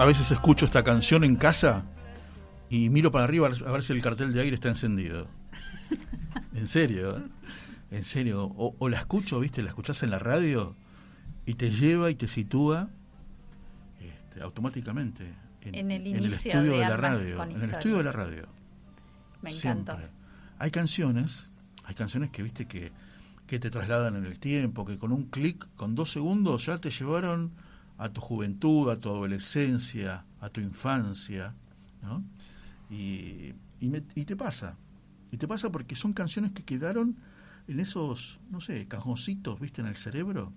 A veces escucho esta canción en casa y miro para arriba a ver si el cartel de aire está encendido. En serio, ¿eh? en serio. O, la escucho, ¿viste? La escuchás en la radio y te lleva y te sitúa este, automáticamente en, el, estudio de, la radio. En el estudio de la radio. Me encanta. Hay canciones, hay canciones que, viste, que, que te trasladan en el tiempo, que con un clic, con dos segundos ya te llevaron a tu juventud, a tu adolescencia, a tu infancia, ¿no? Y, y, te pasa, y te pasa porque son canciones que quedaron en esos, no sé, cajoncitos, ¿viste? En el cerebro.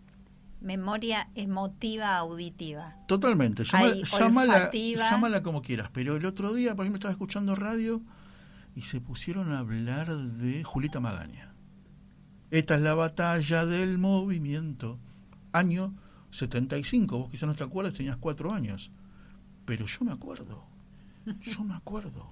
Memoria emotiva auditiva. Totalmente, llámala, llámala, como quieras, pero el otro día, por ejemplo, estaba escuchando radio y se pusieron a hablar de Julieta Magaña. Esta es la batalla del movimiento. Año 75, vos quizás no te acuerdas, tenías cuatro años. Pero yo me acuerdo, yo me acuerdo.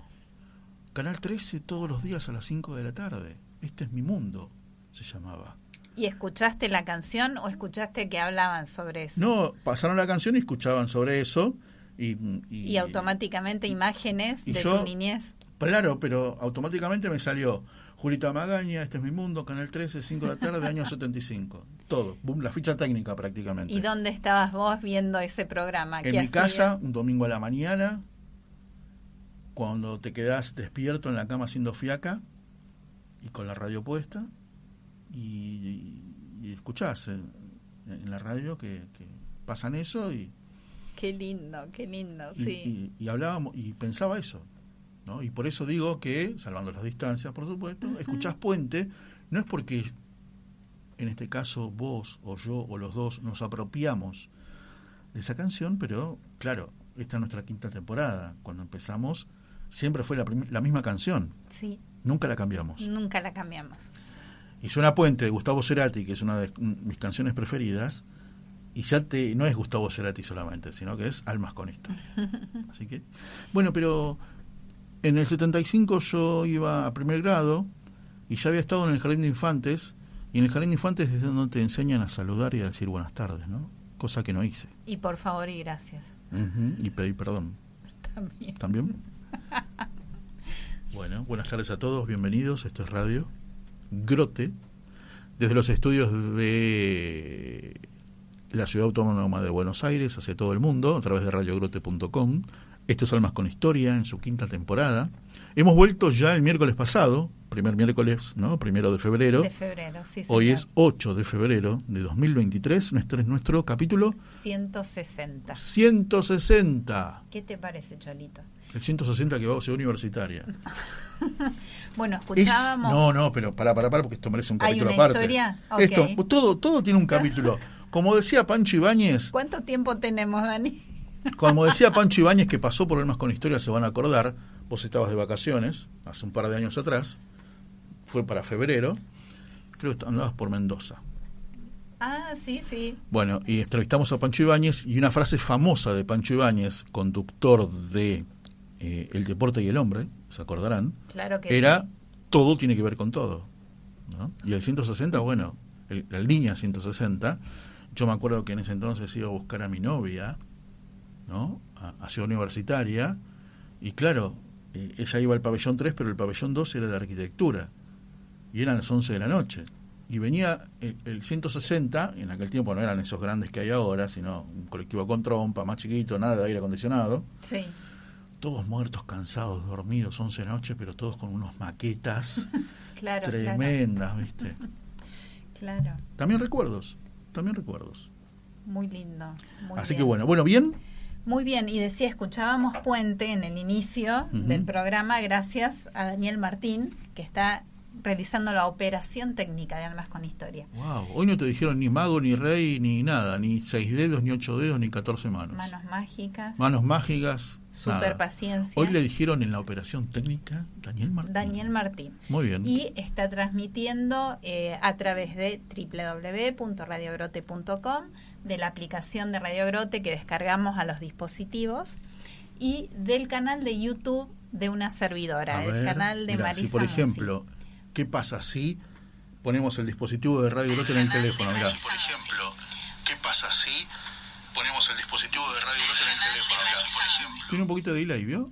Canal 13 todos los días a las 5 de la tarde. Este es mi mundo, se llamaba. ¿Y escuchaste la canción o escuchaste que hablaban sobre eso? No, pasaron la canción y escuchaban sobre eso. Y, y, automáticamente imágenes de tu niñez. Claro, pero automáticamente me salió Julita Magaña, Este es mi mundo, Canal 13, 5 de la tarde, año 75. Todo, la ficha técnica prácticamente. ¿Y dónde estabas vos viendo ese programa? En mi casa, un domingo a la mañana, cuando te quedás despierto en la cama haciendo fiaca y con la radio puesta y, escuchás en, la radio que, pasan eso y... Qué lindo, qué lindo, sí. y hablábamos y pensaba eso y por eso digo que, salvando las distancias, por supuesto, escuchás Puente, no es porque en este caso vos o yo o los dos nos apropiamos de esa canción, pero claro, esta es nuestra quinta temporada. Cuando empezamos, siempre fue la, la misma canción. Sí. Nunca la cambiamos. Nunca la cambiamos. Y suena Puente de Gustavo Cerati, que es una de mis canciones preferidas, y ya te no es Gustavo Cerati solamente, sino que es Almas con esto. Así que, bueno, pero en el 75 yo iba a primer grado y ya había estado en el jardín de infantes y en el jardín de infantes es donde te enseñan a saludar y a decir buenas tardes, ¿no? Cosa que no hice. Y por favor y gracias. y pedí perdón. También. ¿También? bueno, buenas tardes a todos, bienvenidos. Esto es Radio Grote, desde los estudios de la Ciudad Autónoma de Buenos Aires hacia todo el mundo, a través de radiogrote.com esto es Almas con Historia en su quinta temporada. Hemos vuelto ya el miércoles pasado, primer miércoles, ¿no? Primero de febrero. De febrero, sí, Hoy es 8 de febrero de 2023. Nuestro es nuestro capítulo 160. 160. ¿Qué te parece, Cholito? El 160 que va a ser universitaria. bueno, escuchábamos. no, no, pero para, para, para, porque esto merece un capítulo aparte. Esto, todo, todo tiene un capítulo. Como decía Pancho Ibáñez. ¿Cuánto tiempo tenemos, Dani? Como decía Pancho Ibáñez, que pasó por Almas con Historia, se van a acordar, vos estabas de vacaciones, hace un par de años atrás, fue para febrero, creo que andabas por Mendoza. Ah, sí, sí. Bueno, y entrevistamos a Pancho Ibáñez y una frase famosa de Pancho Ibáñez, conductor de eh, El deporte y el hombre, se acordarán, claro que era todo tiene que ver con todo. Y el 160, bueno, la línea 160, yo me acuerdo que en ese entonces iba a buscar a mi novia, ¿no? A, Ciudad Universitaria, y claro, eh, ella iba al pabellón 3, pero el pabellón 2 era de arquitectura, y eran las 11 de la noche. Y venía el, 160, en aquel tiempo no eran esos grandes que hay ahora, sino un colectivo con trompa, más chiquito, nada de aire acondicionado. Sí. Todos muertos, cansados, dormidos, 11 de la noche, pero todos con unos maquetas tremendas, ¿viste? Claro. También recuerdos, también recuerdos. Muy lindo. Así que bueno, bueno, bien. Muy bien, y decía, escuchábamos Puente en el inicio del programa gracias a Daniel Martín, que está realizando la operación técnica de Almas con Historia. Wow, hoy no te dijeron ni mago, ni rey, ni nada, ni seis dedos, ni ocho dedos, ni catorce manos. Manos mágicas. Manos mágicas. Super paciencia. Hoy le dijeron en la operación técnica Daniel Martín. Daniel Martín. Muy bien. Y está transmitiendo eh, a través de www.radiogrote.com, de la aplicación de Radio Grote que descargamos a los dispositivos y del canal de YouTube de una servidora, el canal de Marisa. Si por ejemplo, ¿qué pasa si ponemos el dispositivo de Radio Grote en el teléfono? Mirá. Por ejemplo, ¿qué pasa si ponemos el dispositivo de Radio en el teléfono? Tiene un poquito de delay, ¿vio?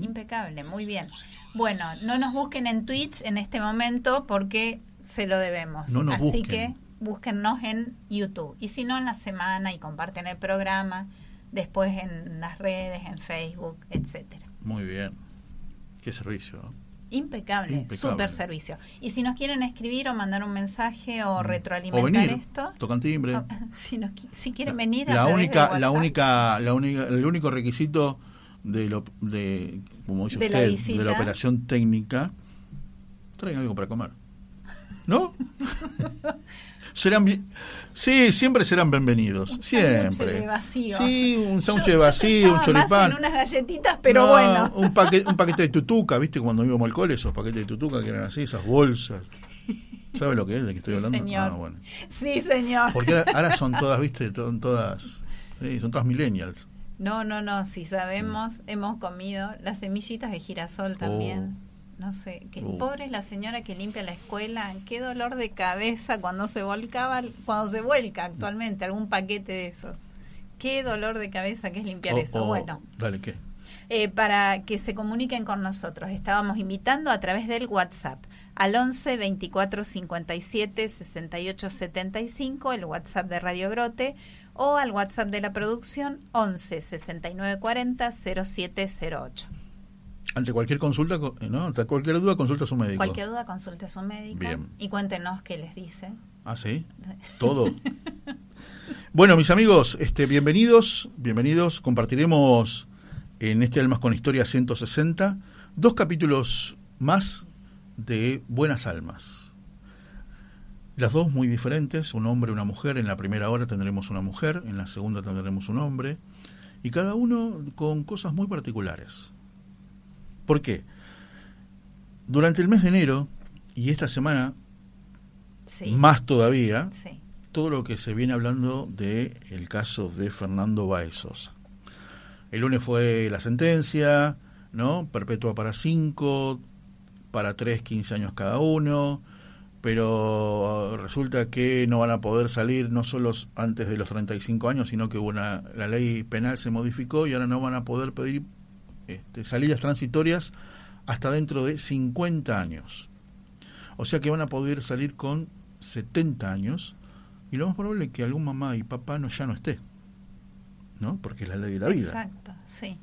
Impecable, muy bien. Bueno, no nos busquen en Twitch en este momento porque se lo debemos. No nos Así que búsquennos en YouTube. Y si no, en la semana y comparten el programa, después en las redes, en Facebook, etcétera. Muy bien. Qué servicio. Impecable, súper servicio. Y si nos quieren escribir o mandar un mensaje o mm. retroalimentar esto, tocan timbre. si, nos, si quieren venir, la única, la única, la única, el único requisito de lo, de como dice usted, de la operación técnica, traigan algo para comer, ¿no? serán bien, sí, siempre serán bienvenidos, un siempre. De vacío. Sí, un sándwich vacío, un choripán. unas galletitas, pero bueno. Un paquete, un paquete de tutuca, ¿viste? Cuando íbamos al cole, esos paquetes de tutuca que eran así, esas bolsas. ¿Sabe lo que es de que estoy hablando? Señor. Ah, sí, señor. Porque ahora, son todas, ¿viste? Son todas, sí, son todas millennials. No, no, no, sí sabemos, hemos comido las semillitas de girasol también. Oh no sé, que uh. pobre la señora que limpia la escuela, qué dolor de cabeza cuando se volcaba, cuando se vuelca actualmente algún paquete de esos. Qué dolor de cabeza que es limpiar eso. bueno, dale, ¿qué? Eh, para que se comuniquen con nosotros. Estábamos invitando a través del WhatsApp al 11 24 57 68 75, el WhatsApp de Radio Brote, o al WhatsApp de la producción 11 69 40 0708. Ante cualquier consulta, ¿no? Ante cualquier duda, consulta a su médico. Cualquier duda, consulte a su médico. Bien. Y cuéntenos qué les dice. Ah, sí. Todo. bueno, mis amigos, este, bienvenidos, bienvenidos. Compartiremos en este Almas con Historia 160 dos capítulos más de Buenas Almas. Las dos muy diferentes, un hombre y una mujer. En la primera hora tendremos una mujer, en la segunda tendremos un hombre. Y cada uno con cosas muy particulares. ¿Por qué? Durante el mes de enero y esta semana, más todavía, todo lo que se viene hablando del el caso de Fernando Baez Sosa. El lunes fue la sentencia, ¿no? Perpetua para cinco, para tres, quince años cada uno, pero resulta que no van a poder salir no solo antes de los 35 años, sino que una, la ley penal se modificó y ahora no van a poder pedir este, salidas transitorias hasta dentro de 50 años. O sea que van a poder salir con 70 años y lo más probable es que algún mamá y papá no, ya no esté. ¿No? Porque es la ley de la vida. Exacto, sí.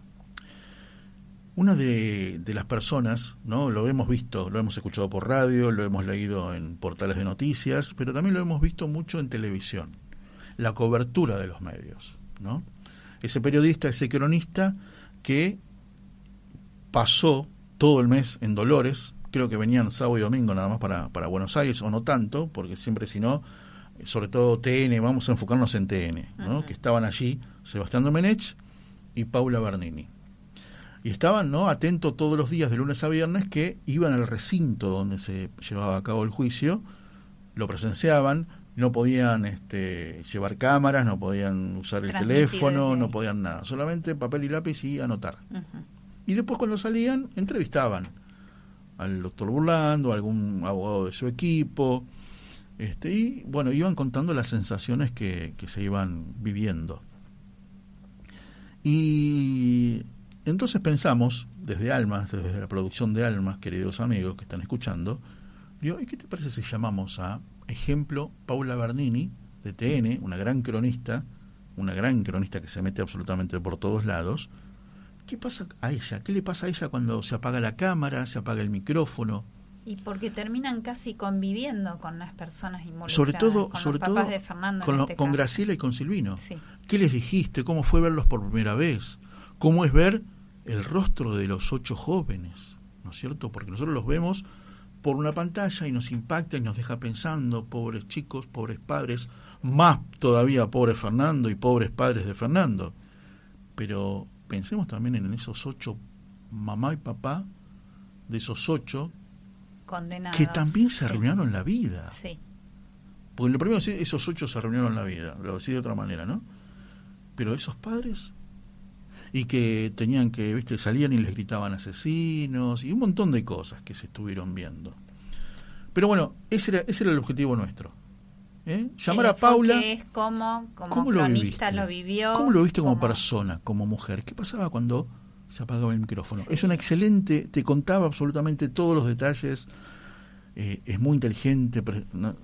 Una de, las personas, ¿no? Lo hemos visto, lo hemos escuchado por radio, lo hemos leído en portales de noticias, pero también lo hemos visto mucho en televisión. La cobertura de los medios, ¿no? Ese periodista, ese cronista que pasó todo el mes en Dolores, creo que venían sábado y domingo nada más para, para Buenos Aires, o no tanto, porque siempre si no, sobre todo TN, vamos a enfocarnos en TN, ¿no? que estaban allí Sebastián Domenech y Paula Bernini. Y estaban ¿no? atentos todos los días de lunes a viernes que iban al recinto donde se llevaba a cabo el juicio, lo presenciaban, no podían este, llevar cámaras, no podían usar el teléfono, no podían nada, solamente papel y lápiz y anotar. Y después cuando salían, entrevistaban al doctor Burlando, a algún abogado de su equipo, este, y bueno, iban contando las sensaciones que, que se iban viviendo. Y entonces pensamos, desde Almas, desde la producción de Almas, queridos amigos que están escuchando, digo, ¿y qué te parece si llamamos a ejemplo Paula Bernini, de TN, una gran cronista, una gran cronista que se mete absolutamente por todos lados? ¿Qué pasa a ella? ¿Qué le pasa a ella cuando se apaga la cámara, se apaga el micrófono? Y porque terminan casi conviviendo con las personas involucradas. Sobre todo, con sobre los todo de Fernando con, en este con caso. Graciela y con Silvino. Sí. ¿Qué les dijiste? ¿Cómo fue verlos por primera vez? ¿Cómo es ver el rostro de los ocho jóvenes? ¿No es cierto? Porque nosotros los vemos por una pantalla y nos impacta y nos deja pensando, pobres chicos, pobres padres, más todavía pobre Fernando y pobres padres de Fernando. Pero pensemos también en esos ocho, mamá y papá, de esos ocho, Condenados. que también se Sí. arruinaron la vida. Sí. Porque lo primero es esos ocho se reunieron la vida, lo decía de otra manera, ¿no? Pero esos padres, y que tenían que, viste, salían y les gritaban asesinos, y un montón de cosas que se estuvieron viendo. Pero bueno, ese era, ese era el objetivo nuestro. ¿Eh? Llamar a Paula. es como, como ¿Cómo lo viviste? lo vivió. ¿Cómo lo viste como, como- persona, como mujer? ¿Qué pasaba cuando se apagaba el micrófono? Es una excelente, te contaba absolutamente todos los detalles, eh, es muy inteligente, no, un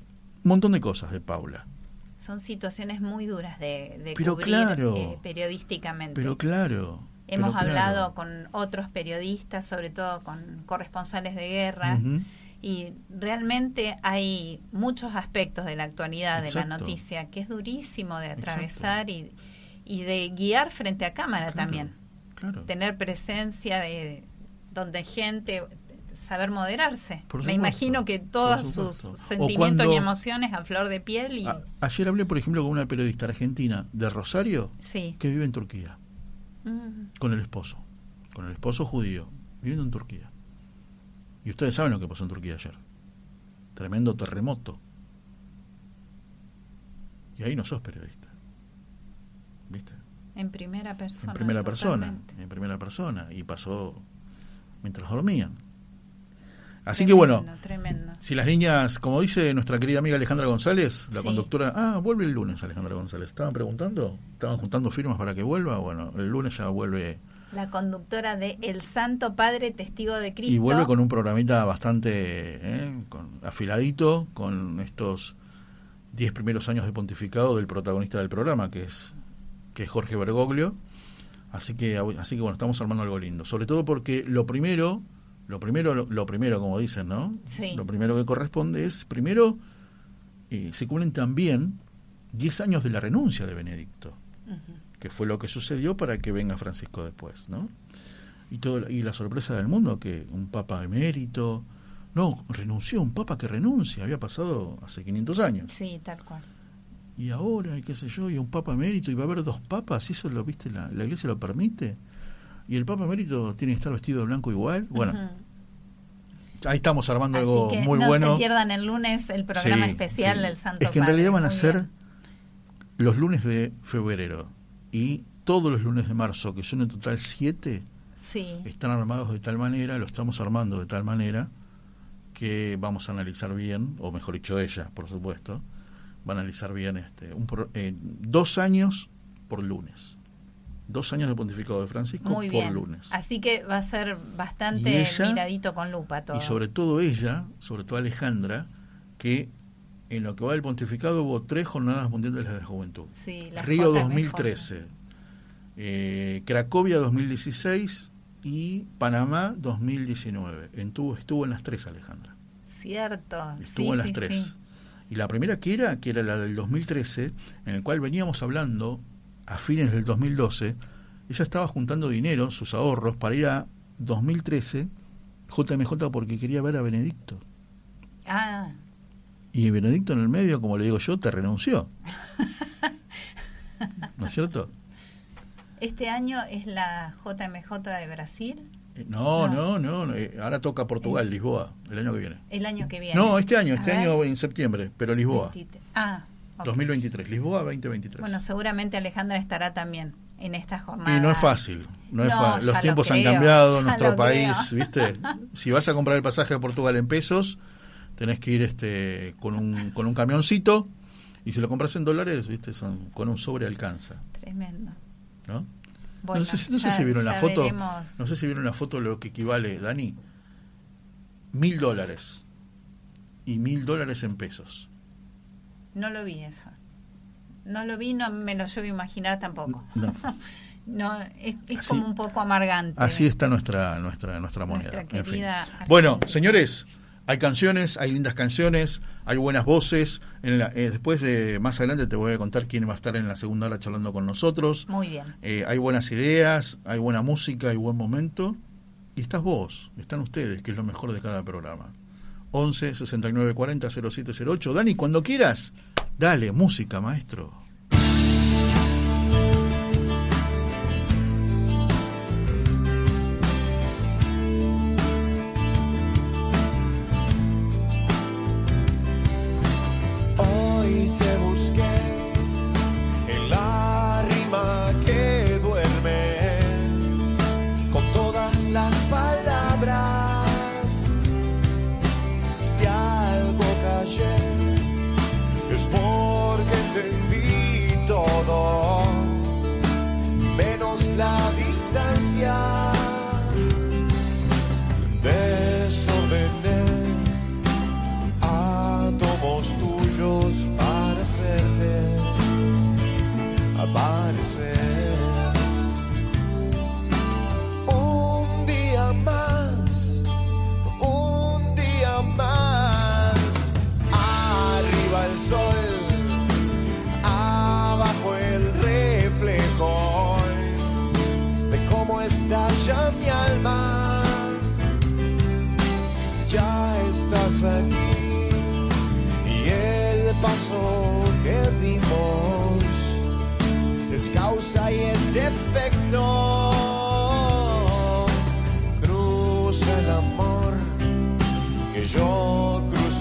montón de cosas de Paula. Son situaciones muy duras de, de Pero cubrir claro. eh, periodísticamente. Pero claro. Hemos pero claro. hablado con otros periodistas, sobre todo con corresponsales de guerra, Ujú. Y realmente hay muchos aspectos de la actualidad de la noticia que es durísimo de atravesar y, y de guiar frente a cámara Claro, también. Claro. Tener presencia de donde gente, saber moderarse. Me imagino que todos sus sentimientos cuando- y emociones a flor de piel y A- ayer hablé, por ejemplo, con una periodista argentina de Rosario sí. que vive en Turquía, Mm, con el esposo, con el esposo judío, viviendo en Turquía. Y ustedes saben lo que pasó en Turquía ayer. Tremendo terremoto. Y ahí no sos periodista. ¿Viste? en primera persona. en primera persona, en primera persona, y pasó mientras dormían. Así Tremendo, que bueno, Tremendo. si las niñas, como dice nuestra querida amiga Alejandra González, la Sí. conductora, ah, vuelve el lunes Alejandra González, estaban preguntando, estaban juntando firmas para que vuelva, bueno, el lunes ya vuelve La conductora de El Santo Padre Testigo de Cristo. y vuelve con un programita bastante eh, con- afiladito, con estos 10 primeros años de pontificado del protagonista del programa, que es que es Jorge Bergoglio. Así que así que bueno, estamos armando algo lindo, sobre todo porque lo primero, lo primero lo, lo primero como dicen, ¿no? Sí. Lo primero que corresponde es primero eh, se cumplen también 10 años de la renuncia de Benedicto. Que fue lo que sucedió para que venga Francisco después, ¿no? Y todo y la sorpresa del mundo que un papa emérito, no, renunció, un papa que renuncia, había pasado hace 500 años. Sí, tal cual. Y ahora, y qué sé yo, y un papa emérito, y va a haber dos papas, ¿y eso lo viste, la, la iglesia lo permite? Y el papa emérito tiene que estar vestido de blanco igual. Bueno, ahí estamos armando Así algo que muy no bueno. se pierdan el lunes el programa Sí, especial sí. del Santo Es que en Padre. realidad van a Muy ser bien. los lunes de febrero y todos los lunes de marzo, que son en total siete, Sí. están armados de tal manera, lo estamos armando de tal manera que vamos a analizar bien, o mejor dicho ella, por supuesto, va a analizar bien este, un pro- eh, dos años por lunes. Dos años de pontificado de Francisco Muy por bien. lunes. Así que va a ser bastante ella- miradito con lupa todo. Y sobre todo ella, sobre todo Alejandra, que en lo que va del pontificado hubo tres jornadas mundiales de la juventud. Sí, la Río JMJ. 2013, eh, Cracovia 2016 y Panamá 2019. Entuvo, estuvo en las tres, Alejandra. Cierto. Estuvo sí, en las sí, tres. sí. Y la primera que era, que era la del 2013, en el cual veníamos hablando a fines del 2012, ella estaba juntando dinero, sus ahorros, para ir a 2013, JMJ, porque quería ver a Benedicto. Ah, Y Benedicto en el medio, como le digo yo, te renunció. ¿No es cierto? este año es la JMJ de Brasil. Eh, No, No. no, no. eh, ahora toca Portugal, Es- Lisboa, el año que viene. El año que viene. No, este año, A este ver. año en septiembre, pero Lisboa. 23. Ah, ok. 2023, Lisboa 2023. Bueno, seguramente Alejandra estará también en esta jornada. Y no es fácil. No, es Los tiempos han cambiado, nuestro país, ¿viste? si vas a comprar el pasaje a Portugal en pesos, tenés que ir este con un, con un camioncito y si lo compras en dólares, ¿viste? Son, con un sobre alcanza. Tremendo. ¿No? no sé, si vieron la foto. No sé si vieron la foto lo que equivale, Dani. Mil dólares. Y mil dólares en pesos. No lo vi eso. No lo vi, no me lo llevo a imaginar tampoco. No. no es, como un poco amargante. Así está nuestra nuestra nuestra moneda. Bueno, señores, hay canciones, hay lindas canciones, hay buenas voces. En la, eh, después de más adelante te voy a contar quién va a estar en la segunda hora charlando con nosotros. Muy bien. Eh, hay buenas ideas, hay buena música, hay buen momento. Y estás vos, están ustedes, que es lo mejor de cada programa. 11 69 40 0708. Dani, cuando quieras, dale, música, maestro.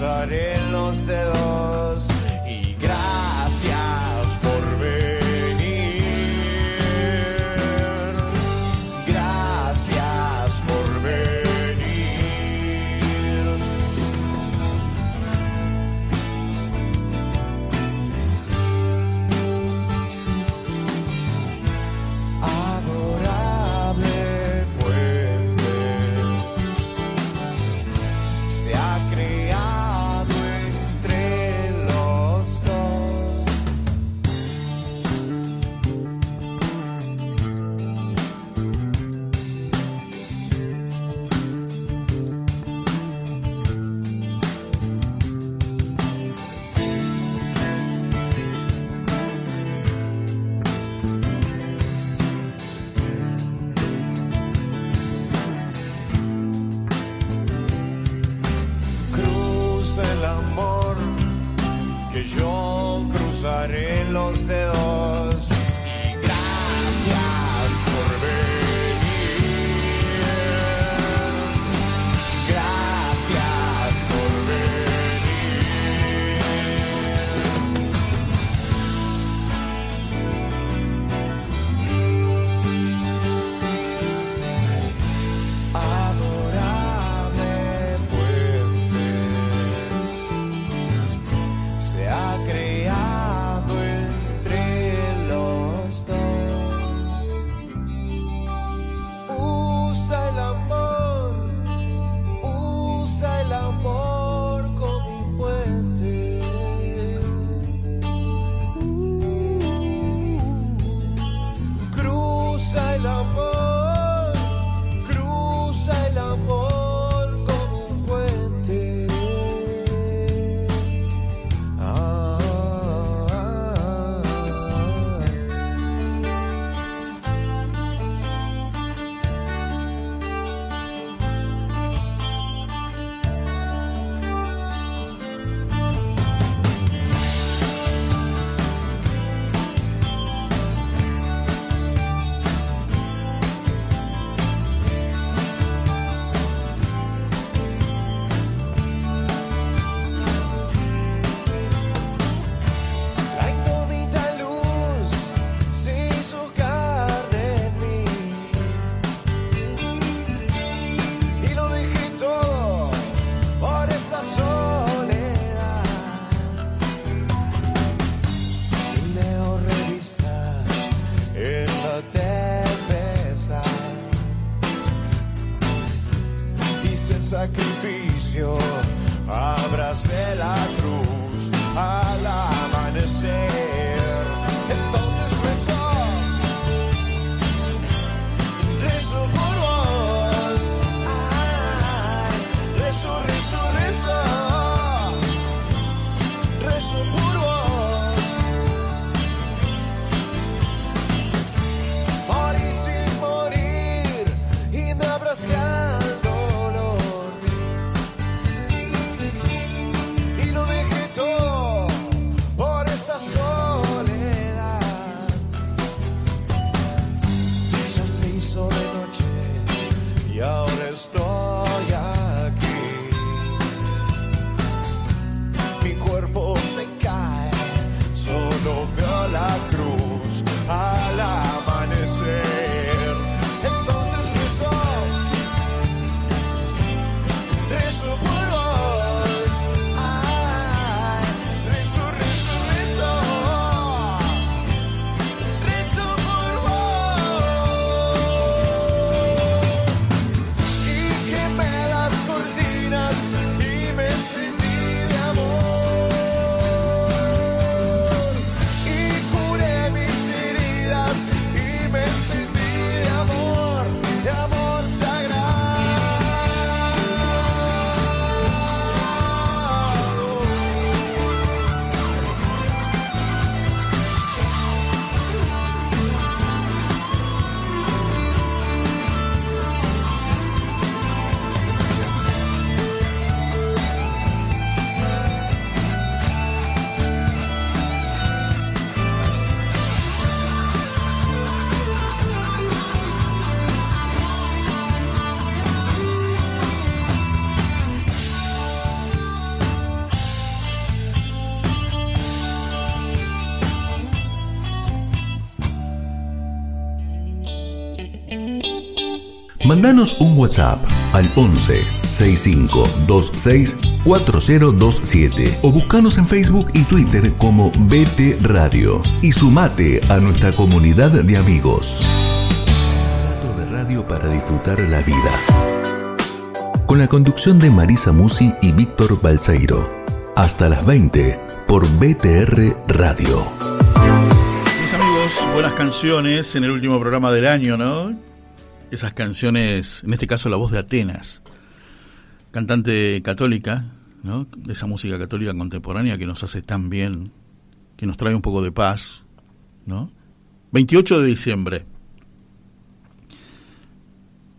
pensar los. yo cruzaré los dedos. Mandanos un WhatsApp al 11 6526 4027 o buscanos en Facebook y Twitter como BT Radio y sumate a nuestra comunidad de amigos. De radio para disfrutar la vida. Con la conducción de Marisa Musi y Víctor Balseiro. Hasta las 20 por BTR Radio. Mis amigos, buenas canciones en el último programa del año, ¿no? Esas canciones, en este caso la voz de Atenas, cantante católica, ¿no? Esa música católica contemporánea que nos hace tan bien, que nos trae un poco de paz, ¿no? 28 de diciembre.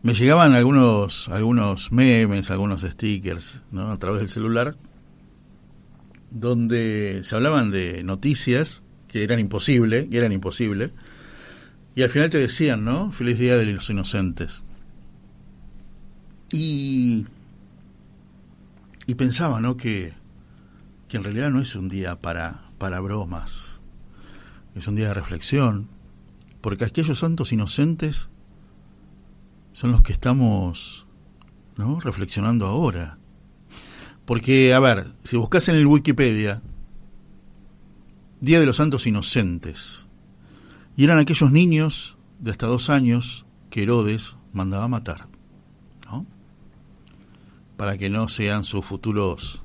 Me llegaban algunos algunos memes, algunos stickers, ¿no? A través del celular donde se hablaban de noticias que eran imposibles, que eran imposibles, y al final te decían, ¿no? Feliz Día de los Inocentes. Y, y pensaba, ¿no? Que, que en realidad no es un día para, para bromas, es un día de reflexión, porque aquellos santos inocentes son los que estamos, ¿no? Reflexionando ahora. Porque, a ver, si buscas en el Wikipedia, Día de los Santos Inocentes, y eran aquellos niños de hasta dos años que Herodes mandaba matar, ¿no? Para que no sean sus futuros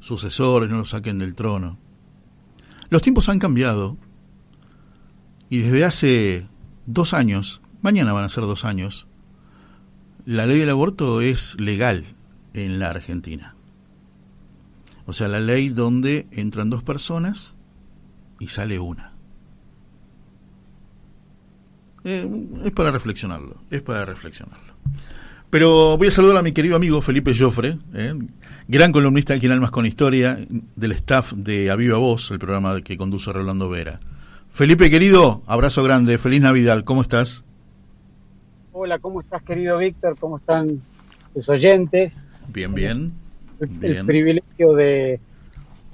sucesores, no los saquen del trono. Los tiempos han cambiado, y desde hace dos años, mañana van a ser dos años, la ley del aborto es legal en la Argentina. O sea, la ley donde entran dos personas y sale una. Eh, es para reflexionarlo, es para reflexionarlo. Pero voy a saludar a mi querido amigo Felipe Joffre, eh, gran columnista aquí en Almas con Historia, del staff de Aviva Voz, el programa que conduce Rolando Vera. Felipe, querido, abrazo grande, feliz Navidad, ¿cómo estás? Hola, ¿cómo estás, querido Víctor? ¿Cómo están tus oyentes? Bien, bien. El, bien. el privilegio de,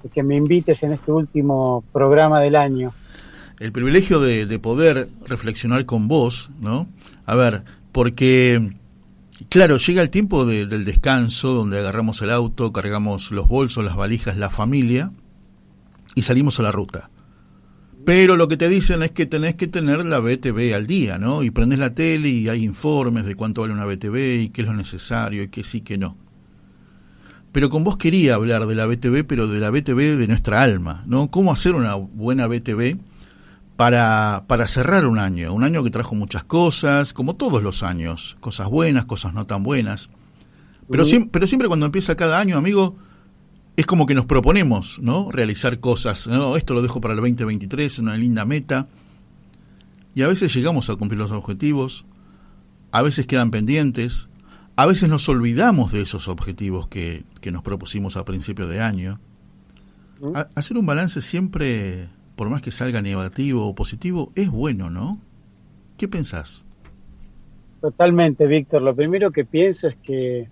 de, que me invites en este último programa del año. El privilegio de, de poder reflexionar con vos, ¿no? A ver, porque, claro, llega el tiempo de, del descanso, donde agarramos el auto, cargamos los bolsos, las valijas, la familia, y salimos a la ruta. Pero lo que te dicen es que tenés que tener la BTV al día, ¿no? Y prendes la tele y hay informes de cuánto vale una BTV y qué es lo necesario y qué sí, qué no. pero con vos quería hablar de la BTV, pero de la BTV de nuestra alma, ¿no? ¿Cómo hacer una buena BTV para, para cerrar un año? Un año que trajo muchas cosas, como todos los años, cosas buenas, cosas no tan buenas. Pero, siempre, pero siempre cuando empieza cada año, amigo, es como que nos proponemos, ¿no? Realizar cosas, ¿no? Esto lo dejo para el 2023, una linda meta. Y a veces llegamos a cumplir los objetivos, a veces quedan pendientes, a veces nos olvidamos de esos objetivos que, nos propusimos a principio de año. hacer un balance siempre, por más que salga negativo o positivo, es bueno, ¿no? ¿Qué pensás? Totalmente, Víctor. Lo primero que pienso es que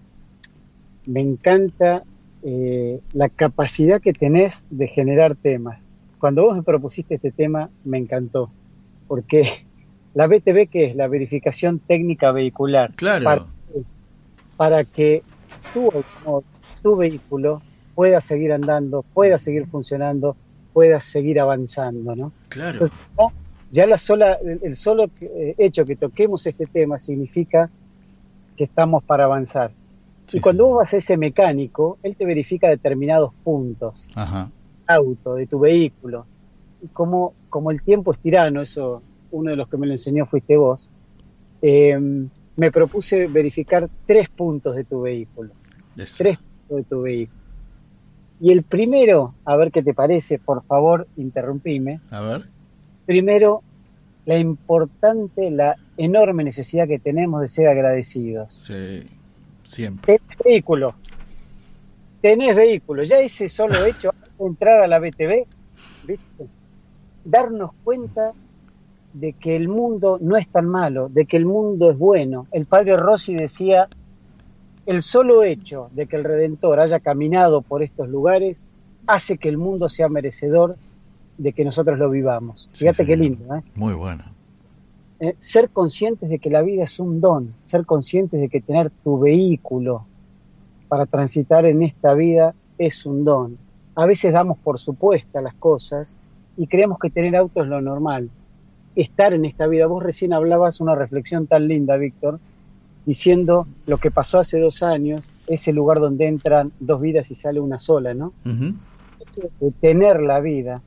me encanta eh, la capacidad que tenés de generar temas. Cuando vos me propusiste este tema, me encantó, porque la BTV, que es la verificación técnica vehicular, claro para que tu, tu vehículo pueda seguir andando, pueda seguir funcionando, pueda seguir avanzando, ¿no? Claro. ya, la sola, el, solo eh, hecho que toquemos este tema significa que estamos para avanzar. y cuando vos vas a ese mecánico, él te verifica determinados puntos. Ajá. Auto, de tu vehículo. Y como, como el tiempo es tirano, eso uno de los que me lo enseñó fuiste vos, eh, me propuse verificar tres puntos de tu vehículo. Tres puntos de tu vehículo. Y el primero, a ver qué te parece, por favor, interrumpime. A ver. Primero, la importante, la enorme necesidad que tenemos de ser agradecidos. Sí, siempre. Tenés vehículo. Tenés vehículo. Ya ese solo hecho, entrar a la BTV, ¿viste? darnos cuenta de que el mundo no es tan malo, de que el mundo es bueno. El padre Rossi decía, el solo hecho de que el Redentor haya caminado por estos lugares hace que el mundo sea merecedor de que nosotros lo vivamos. Fíjate qué lindo. ¿eh? Muy bueno. Eh, ser conscientes de que la vida es un don, ser conscientes de que tener tu vehículo para transitar en esta vida es un don. A veces damos por supuesta las cosas y creemos que tener auto es lo normal estar en esta vida. Vos recién hablabas una reflexión tan linda, Víctor, diciendo lo que pasó hace dos años, ese lugar donde entran dos vidas y sale una sola, ¿no? tener la vida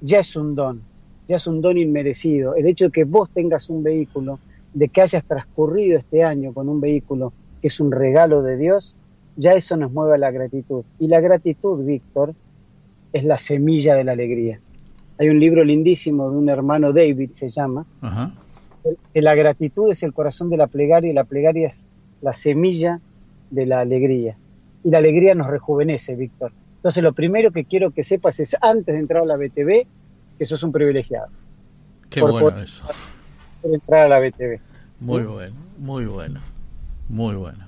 ya es un don, ya es un don inmerecido. El hecho de que vos tengas un vehículo, de que hayas transcurrido este año con un vehículo que es un regalo de Dios, ya eso nos mueve a la gratitud. Y la gratitud, Víctor, es la semilla de la alegría. Hay un libro lindísimo de un hermano David, se llama, que la gratitud es el corazón de la plegaria y la plegaria es la semilla de la alegría. Y la alegría nos rejuvenece, Víctor. Entonces lo primero que quiero que sepas es, antes de entrar a la BTV, que sos un privilegiado. Qué bueno eso. Por entrar a la BTV. Muy bueno, muy bueno, muy bueno.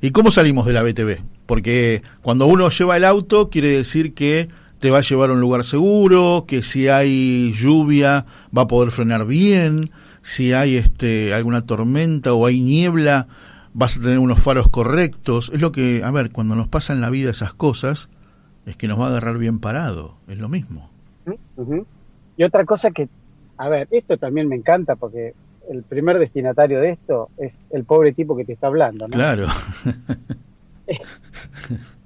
¿Y cómo salimos de la BTV? Porque cuando uno lleva el auto quiere decir que te va a llevar a un lugar seguro, que si hay lluvia va a poder frenar bien, si hay este alguna tormenta o hay niebla vas a tener unos faros correctos. Es lo que, a ver, cuando nos pasan en la vida esas cosas, es que nos va a agarrar bien parado, es lo mismo. Y otra cosa que, a ver, esto también me encanta porque el primer destinatario de esto es el pobre tipo que te está hablando, ¿no? Claro.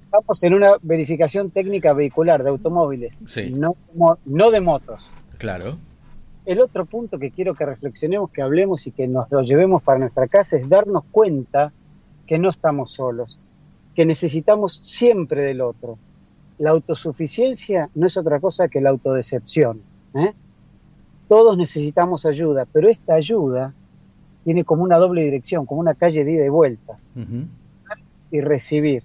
estamos en una verificación técnica vehicular de automóviles, no, no de motos. Claro. El otro punto que quiero que reflexionemos, que hablemos y que nos lo llevemos para nuestra casa es darnos cuenta que no estamos solos, que necesitamos siempre del otro. La autosuficiencia no es otra cosa que la autodecepción. ¿eh? Todos necesitamos ayuda, pero esta ayuda tiene como una doble dirección, como una calle de ida y vuelta. Y recibir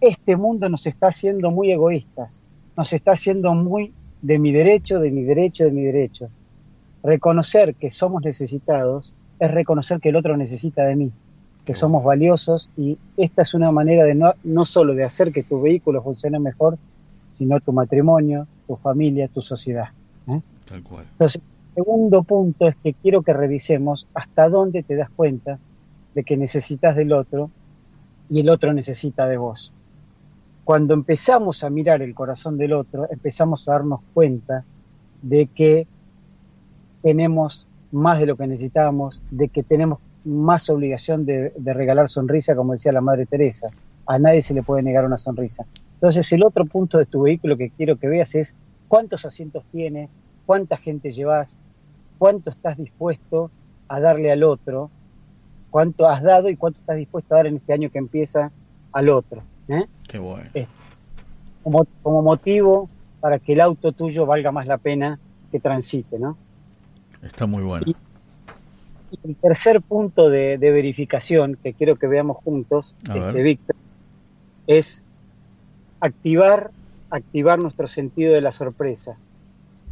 este mundo nos está haciendo muy egoístas, nos está haciendo muy de mi derecho, de mi derecho, de mi derecho. Reconocer que somos necesitados es reconocer que el otro necesita de mí, que somos valiosos y esta es una manera de no, no solo de hacer que tu vehículo funcione mejor, sino tu matrimonio, tu familia, tu sociedad. ¿eh? Tal cual. Entonces, el segundo punto es que quiero que revisemos hasta dónde te das cuenta de que necesitas del otro y el otro necesita de vos. Cuando empezamos a mirar el corazón del otro, empezamos a darnos cuenta de que tenemos más de lo que necesitamos, de que tenemos más obligación de, regalar sonrisa, como decía la Madre Teresa. a nadie se le puede negar una sonrisa. Entonces el otro punto de tu vehículo que quiero que veas es cuántos asientos tiene, cuánta gente llevas, cuánto estás dispuesto a darle al otro, cuánto has dado y cuánto estás dispuesto a dar en este año que empieza al otro. ¿eh? Qué bueno. como, como motivo para que el auto tuyo valga más la pena que transite, ¿no? Está muy bueno. Y, el tercer punto de, verificación que quiero que veamos juntos, este, Víctor, es activar, activar nuestro sentido de la sorpresa,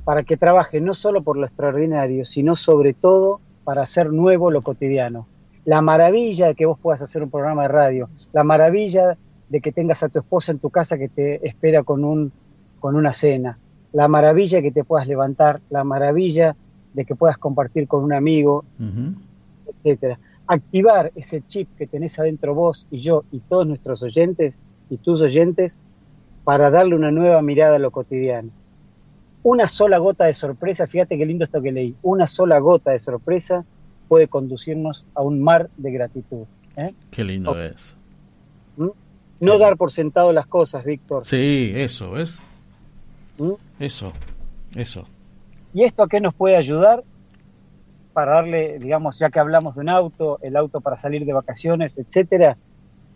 para que trabaje no solo por lo extraordinario, sino sobre todo para hacer nuevo lo cotidiano. La maravilla de que vos puedas hacer un programa de radio, la maravilla de que tengas a tu esposa en tu casa que te espera con, un, con una cena, la maravilla de que te puedas levantar, la maravilla de que puedas compartir con un amigo, etcétera. Activar ese chip que tenés adentro vos y yo y todos nuestros oyentes y tus oyentes para darle una nueva mirada a lo cotidiano. Una sola gota de sorpresa, fíjate qué lindo esto que leí, una sola gota de sorpresa puede conducirnos a un mar de gratitud. ¿eh? Qué lindo es. ¿Mm? No dar por sentado las cosas, Víctor. Sí, eso, ¿ves? ¿Mm? Eso, eso. ¿Y esto a qué nos puede ayudar? Para darle, digamos, ya que hablamos de un auto, el auto para salir de vacaciones, etcétera,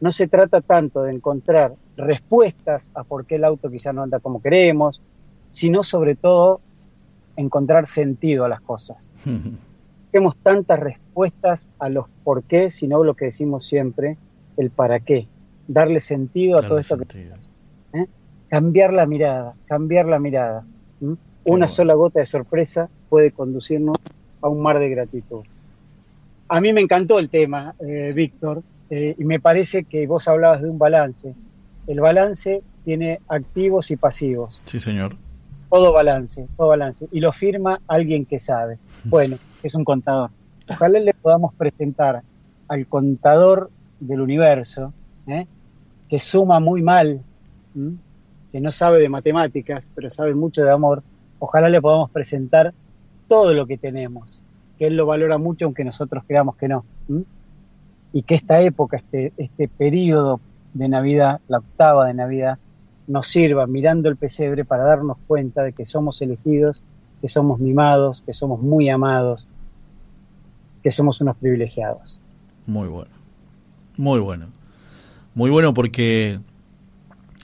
no se trata tanto de encontrar respuestas a por qué el auto quizá no anda como queremos, sino sobre todo encontrar sentido a las cosas. Tenemos tantas respuestas a los por qué, sino lo que decimos siempre, el para qué. Darle sentido a todo esto que ¿eh? Cambiar la mirada, cambiar la mirada. Una sola gota de sorpresa puede conducirnos a un mar de gratitud. A mí me encantó el tema, eh, Víctor, eh, y me parece que vos hablabas de un balance. El balance tiene activos y pasivos. Sí, señor. Todo balance, todo balance. Y lo firma alguien que sabe. Bueno, es un contador. Ojalá le podamos presentar al contador del universo, ¿eh? que suma muy mal, que no sabe de matemáticas, pero sabe mucho de amor, ojalá le podamos presentar todo lo que tenemos, que él lo valora mucho aunque nosotros creamos que no. Y que esta época, este, este periodo de Navidad, la octava de Navidad, nos sirva mirando el pesebre para darnos cuenta de que somos elegidos, que somos mimados, que somos muy amados, que somos unos privilegiados. Muy bueno, muy bueno. Muy bueno porque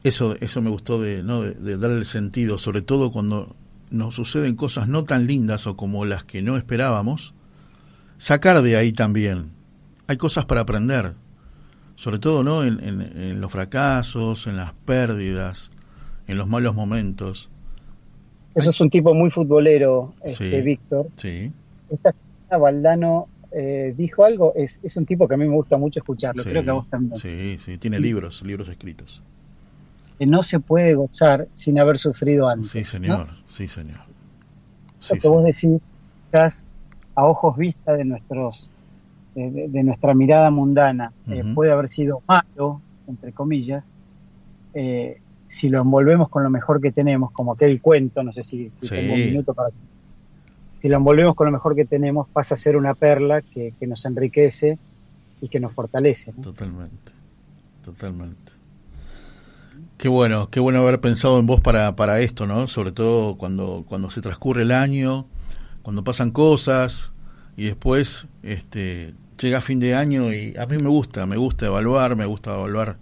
eso, eso me gustó de, de, darle sentido, sobre todo cuando nos suceden cosas no tan lindas o como las que no esperábamos, sacar de ahí también. Hay cosas para aprender, sobre todo ¿no? en, los fracasos, en las pérdidas, en los malos momentos. Eso es un tipo muy futbolero, este, Víctor. Sí. Esta Valdano eh, dijo algo, es, es, un tipo que a mí me gusta mucho escucharlo, creo que a vos también. Sí, sí, tiene libros, libros escritos. Que no se puede gozar sin haber sufrido antes. Sí, señor, sí, señor. Lo que vos decís, estás a ojos vista de nuestros de, nuestra mirada mundana, eh, puede haber sido malo, entre comillas, eh, si lo envolvemos con lo mejor que tenemos, como aquel cuento, no sé si, tengo un minuto para si lo envolvemos con lo mejor que tenemos, pasa a ser una perla que, nos enriquece y que nos fortalece. Totalmente, totalmente. Qué bueno, qué bueno haber pensado en vos para, para esto, ¿no? Sobre todo cuando, cuando se transcurre el año, cuando pasan cosas y después este, llega fin de año y a mí me gusta, me gusta evaluar, me gusta evaluar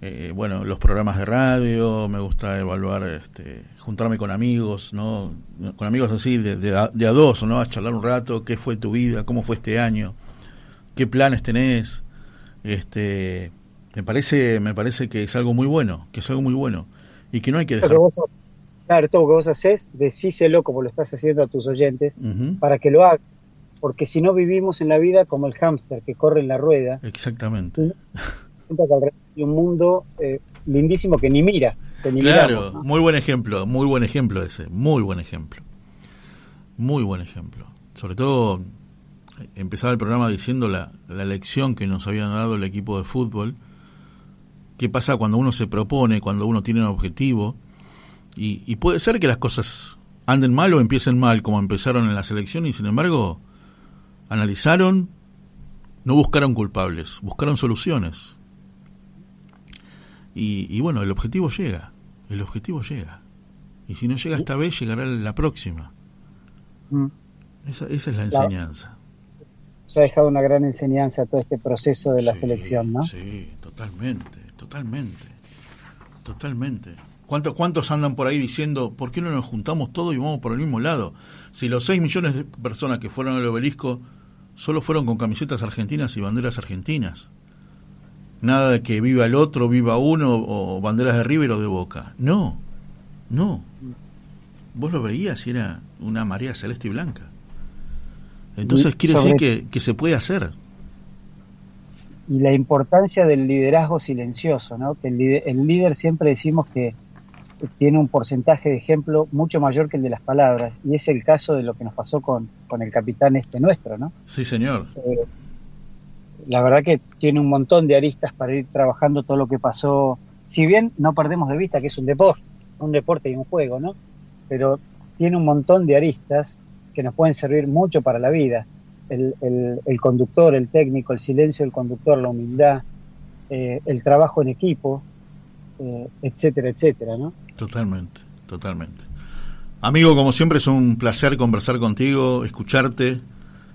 eh, bueno, los programas de radio, me gusta evaluar, este, juntarme con amigos, ¿no? Con amigos así, de, de, a, dos, ¿no? A charlar un rato, qué fue tu vida, cómo fue este año, qué planes tenés, este, me parece, me parece que es algo muy bueno, que es algo muy bueno, y que no hay que dejar... claro, todo lo que vos haces, decíselo como lo estás haciendo a tus oyentes, para que lo hagan, porque si no vivimos en la vida como el hámster que corre en la rueda. Exactamente y un mundo eh, lindísimo que ni mira. claro, muy buen ejemplo, muy buen ejemplo ese, muy buen ejemplo. Muy buen ejemplo. Sobre todo, empezaba el programa diciendo la, la lección que nos habían dado el equipo de fútbol. ¿Qué pasa cuando uno se propone, cuando uno tiene un objetivo? Y, y puede ser que las cosas anden mal o empiecen mal, como empezaron en la selección, y sin embargo, analizaron, no buscaron culpables, buscaron soluciones Y, bueno, el objetivo llega, el objetivo llega. Y si no llega esta vez, llegará la próxima. Mm. Esa, esa, es la enseñanza. Se ha dejado una gran enseñanza todo este proceso de la selección, ¿no? Sí, totalmente, totalmente, totalmente. ¿Cuántos, ¿Cuántos andan por ahí diciendo, ¿por qué no nos juntamos todos y vamos por el mismo lado? Si los 6 millones de personas que fueron al obelisco solo fueron con camisetas argentinas y banderas argentinas. Nada de que viva el otro, viva uno, o banderas de River o de Boca. No, no. Vos lo veías y era una María celeste y blanca. Entonces quiere decir que, que se puede hacer. Y la importancia del liderazgo silencioso, ¿no? Que el, el líder siempre decimos que tiene un porcentaje de ejemplo mucho mayor que el de las palabras, y es el caso de lo que nos pasó con, con el capitán este nuestro, ¿no? Sí, señor. Eh, la verdad que tiene un montón de aristas para ir trabajando todo lo que pasó, si bien no perdemos de vista que es un deporte, un deporte y un juego, ¿no? Pero tiene un montón de aristas que nos pueden servir mucho para la vida. El, el, conductor, el técnico, el silencio del conductor, la humildad, eh, el trabajo en equipo, eh, etcétera, etcétera, ¿no? Totalmente, totalmente. Amigo, como siempre es un placer conversar contigo, escucharte.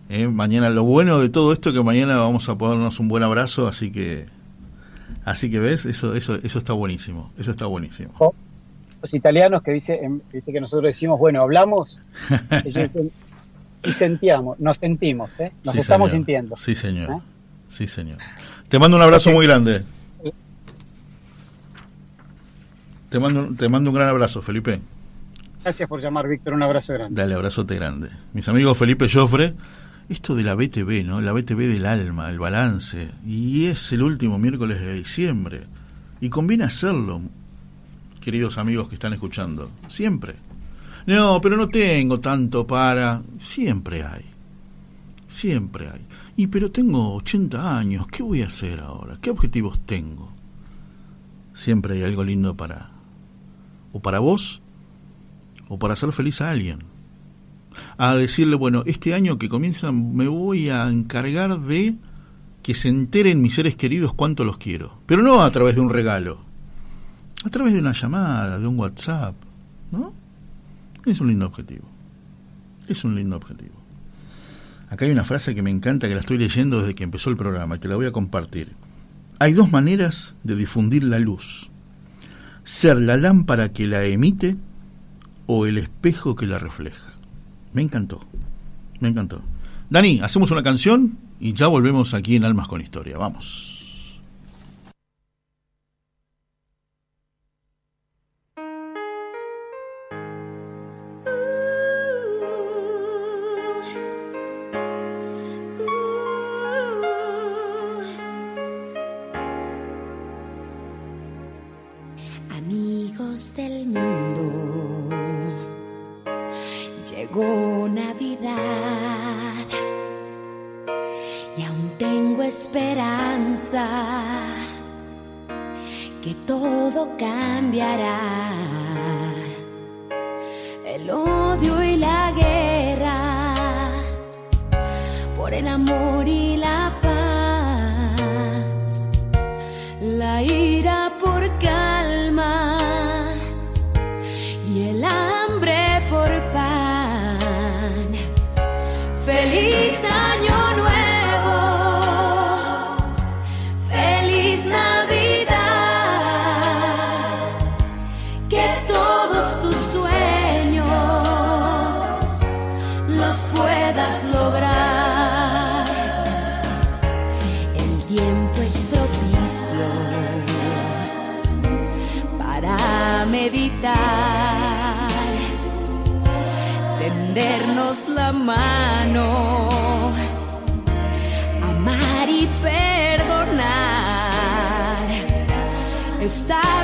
¿eh? mañana lo bueno de todo esto es que mañana vamos a ponernos un buen abrazo, así que así que ves, eso eso eso está buenísimo, eso está buenísimo. Los italianos que dice, que nosotros decimos, bueno, hablamos, y sentíamos, nos sentimos, ¿eh? nos estamos sintiendo. Sí, señor. ¿Eh? Sí, señor. Te mando un abrazo muy grande. Te mando, te mando un gran abrazo, Felipe. Gracias por llamar, Víctor. Un abrazo grande. Dale, abrazote grande. Mis amigos Felipe Joffre, esto de la BTV, ¿no? La BTV del alma, el balance. Y es el último miércoles de diciembre. Y conviene hacerlo, queridos amigos que están escuchando. Siempre. No, pero no tengo tanto para. Siempre hay. Siempre hay. Y pero tengo 80 años. ¿Qué voy a hacer ahora? ¿Qué objetivos tengo? Siempre hay algo lindo para o para vos, o para hacer feliz a alguien. A decirle, bueno, este año que comienza me voy a encargar de que se enteren mis seres queridos cuánto los quiero. Pero no a través de un regalo, a través de una llamada, de un WhatsApp, ¿no? Es un lindo objetivo. Es un lindo objetivo. Acá hay una frase que me encanta, que la estoy leyendo desde que empezó el programa, y te la voy a compartir. Hay dos maneras de difundir la luz ser la lámpara que la emite o el espejo que la refleja. Me encantó, me encantó. Dani, hacemos una canción y ya volvemos aquí en Almas con Historia. Vamos. esperanza que todo cambiará. El odio y la guerra por el amor y la paz. La ira meditar, tendernos la mano, amar y perdonar, estar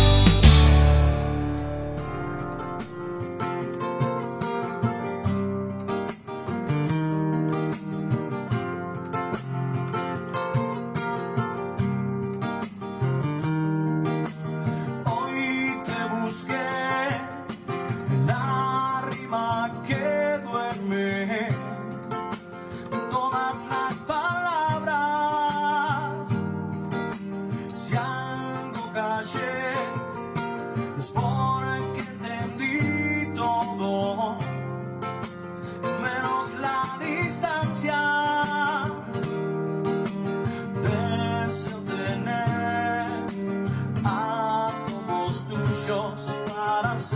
Aquí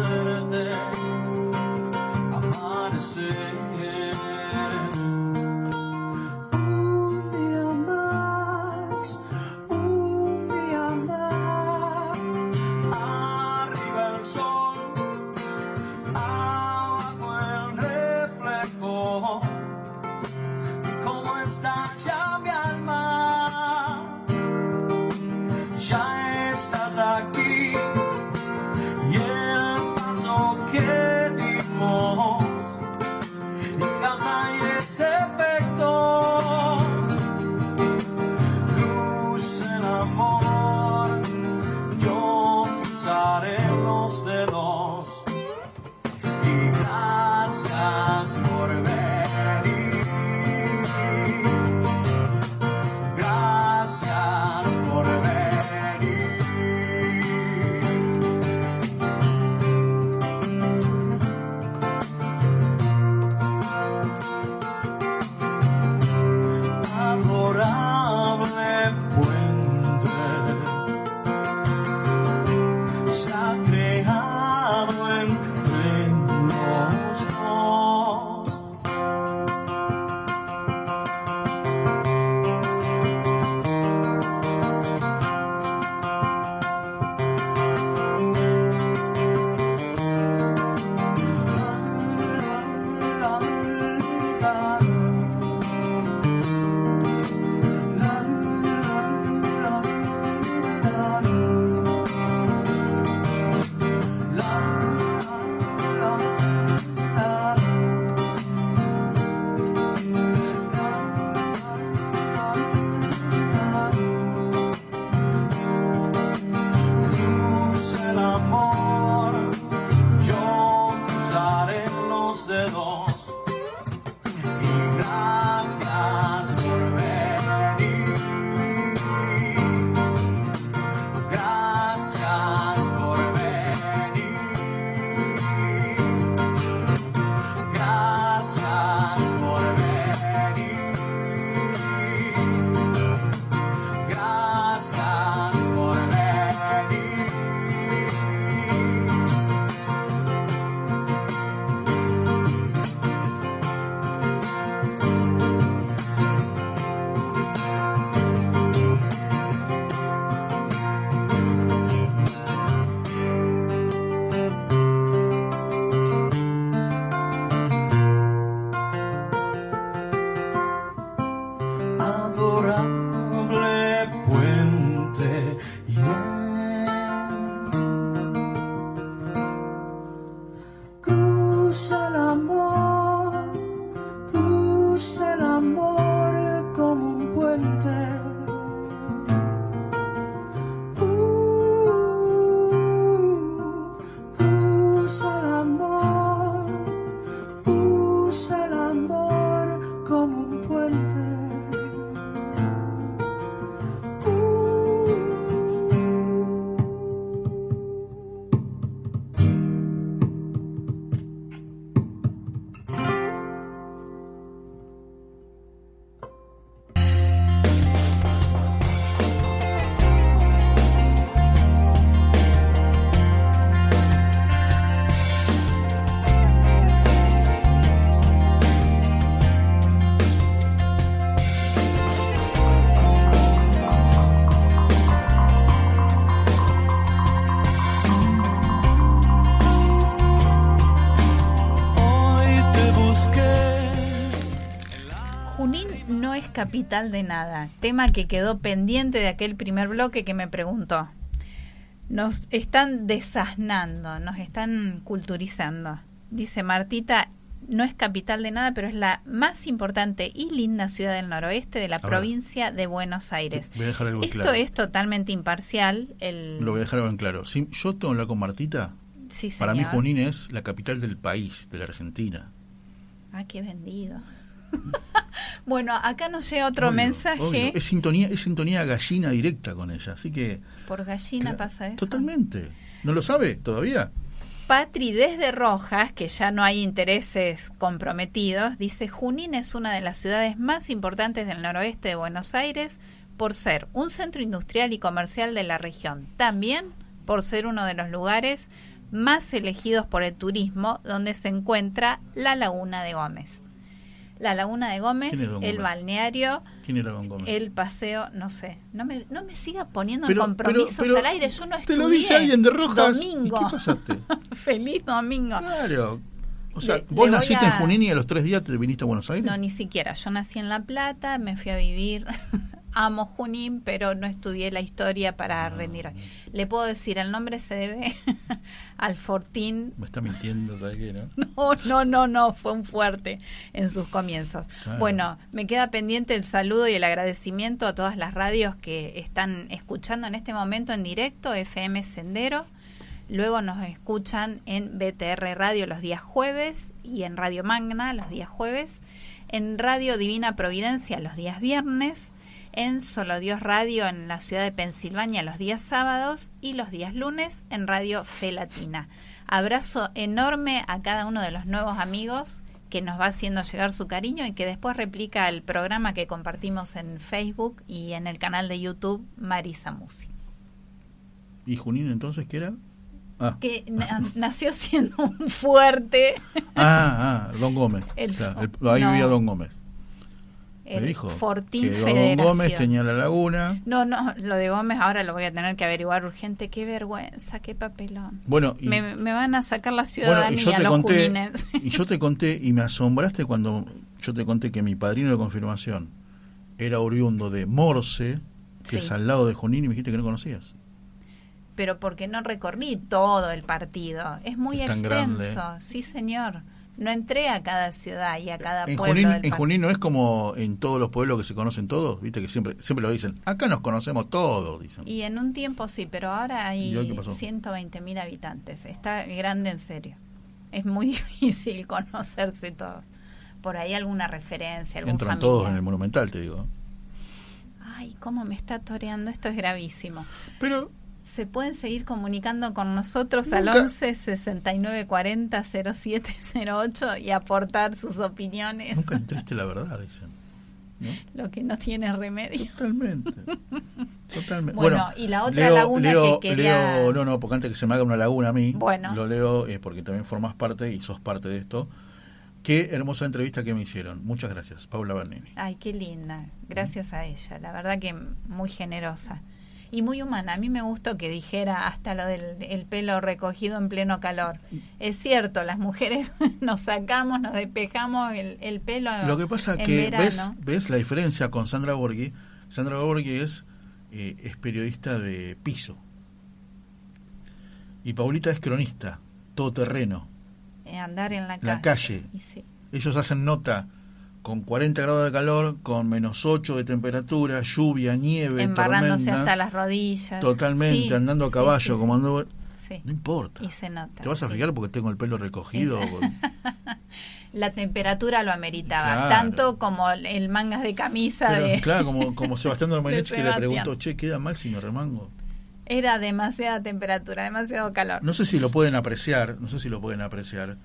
y el capital de nada. Tema que quedó pendiente de aquel primer bloque que me preguntó. Nos están desasnando, nos están culturizando. Dice Martita, no es capital de nada, pero es la más importante y linda ciudad del noroeste de la provincia de Buenos Aires. Esto es totalmente imparcial. El... Lo voy a dejar en claro. yo tengo que hablar con Martita. Para mí Junín es la capital del país, de la Argentina. Ah, qué vendido. bueno, acá nos llega otro mensaje. Es sintonía, es sintonía gallina directa con ella, así que. Por gallina pasa eso. Totalmente. ¿No lo sabe todavía? Patri desde Rojas, que ya no hay intereses comprometidos, dice Junín es una de las ciudades más importantes del noroeste de Buenos Aires por ser un centro industrial y comercial de la región. También por ser uno de los lugares más elegidos por el turismo donde se encuentra la Laguna de Gómez la Laguna de Gómez, el balneario, el paseo, no sé. No me, no me siga poniendo compromisos al aire, yo no Te lo dice alguien de Rojas. Domingo. ¿Qué pasaste? Feliz domingo. Claro. O sea, ¿vos naciste en Junín y a los tres días te viniste a Buenos Aires? No, ni siquiera. Yo nací en La Plata, me fui a vivir amo Junín, pero no estudié la historia para rendir hoy. Le puedo decir, el nombre se debe al Fortín. Me está mintiendo, ¿sabes qué, no? No, no, no, no, fue un fuerte en sus comienzos. Bueno, me queda pendiente el saludo y el agradecimiento a todas las radios que están escuchando en este momento en directo, FM Sendero. Luego nos escuchan en BTR Radio los días jueves y en Radio Magna los días jueves, en Radio Divina Providencia los días viernes en Solo Dios Radio en la ciudad de Pensilvania los días sábados y los días lunes en Radio Fe Latina. Abrazo enorme a cada uno de los nuevos amigos que nos va haciendo llegar su cariño y que después replica el programa que compartimos en Facebook y en el canal de YouTube Marisa Musi. ¿Y Junín entonces qué era? Ah. Que nació siendo un fuerte. Ah, ah, Don Gómez. ahí vivía Don Gómez el dijo Fortín que Federación. Gómez tenía la laguna. No, no, lo de Gómez ahora lo voy a tener que averiguar urgente. Qué vergüenza, qué papelón. Bueno, me, van a sacar la ciudadanía bueno, y los conté, Y yo te conté, y me asombraste cuando yo te conté que mi padrino de confirmación era oriundo de Morse, que es al lado de Junín, y me dijiste que no conocías. Pero porque no recorrí todo el partido. Es muy extenso. Sí, señor no entré a cada ciudad y a cada en pueblo. Junín, en Junín no es como en todos los pueblos que se conocen todos, viste que siempre siempre lo dicen. Acá nos conocemos todos, dicen. Y en un tiempo sí, pero ahora hay 120 mil habitantes. Está grande en serio. Es muy difícil conocerse todos. Por ahí alguna referencia, algún Entran todos en el Monumental, te digo. Ay, cómo me está toreando. Esto es gravísimo. Pero se pueden seguir comunicando con nosotros al 11 69 40 0708 y aportar sus opiniones. Nunca entraste la verdad, dicen. Lo que no tiene remedio. Totalmente. Totalmente. Bueno, y la otra laguna que quería. no, no, porque antes que se me haga una laguna a mí, bueno. lo leo eh, porque también formas parte y sos parte de esto. Qué hermosa entrevista que me hicieron. Muchas gracias, Paula Bernini. Ay, qué linda. Gracias a ella. La verdad que muy generosa y muy humana. A mí me gustó que dijera hasta lo del pelo recogido en pleno calor. Es cierto, las mujeres nos sacamos, nos despejamos el, pelo. Lo que pasa es que ves, ves la diferencia con Sandra Borghi. Sandra Borghi es, eh, es periodista de piso. Y Paulita es cronista, todoterreno. Eh, andar en la, la calle. Ellos hacen nota con 40 grados de calor, con menos 8 de temperatura, lluvia, nieve, Embarrándose hasta las rodillas. Totalmente, andando a caballo, como ando... No importa. Y se nota. ¿Te vas a fijar porque tengo el pelo recogido? la temperatura lo ameritaba, tanto como el mangas de camisa de... Claro, como, como Sebastián Domenech que le preguntó, che, ¿queda mal si me remango? Era demasiada temperatura, demasiado calor. No sé si lo pueden apreciar, no sé si lo pueden apreciar,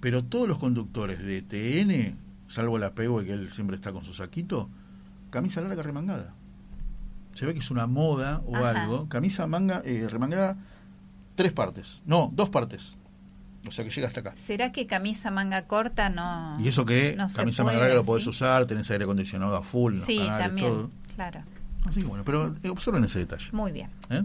pero todos los conductores de TN salvo la y que él siempre está con su saquito, camisa larga remangada. Se ve que es una moda o algo. Camisa manga eh, remangada, tres partes. No, dos partes. O sea que llega hasta acá. ¿Será que camisa manga corta no.? Y eso que camisa manga larga lo podés usar, tenés aire acondicionado a full. sí, también. Claro. Así que bueno, pero observen ese detalle. Muy bien. ¿Eh?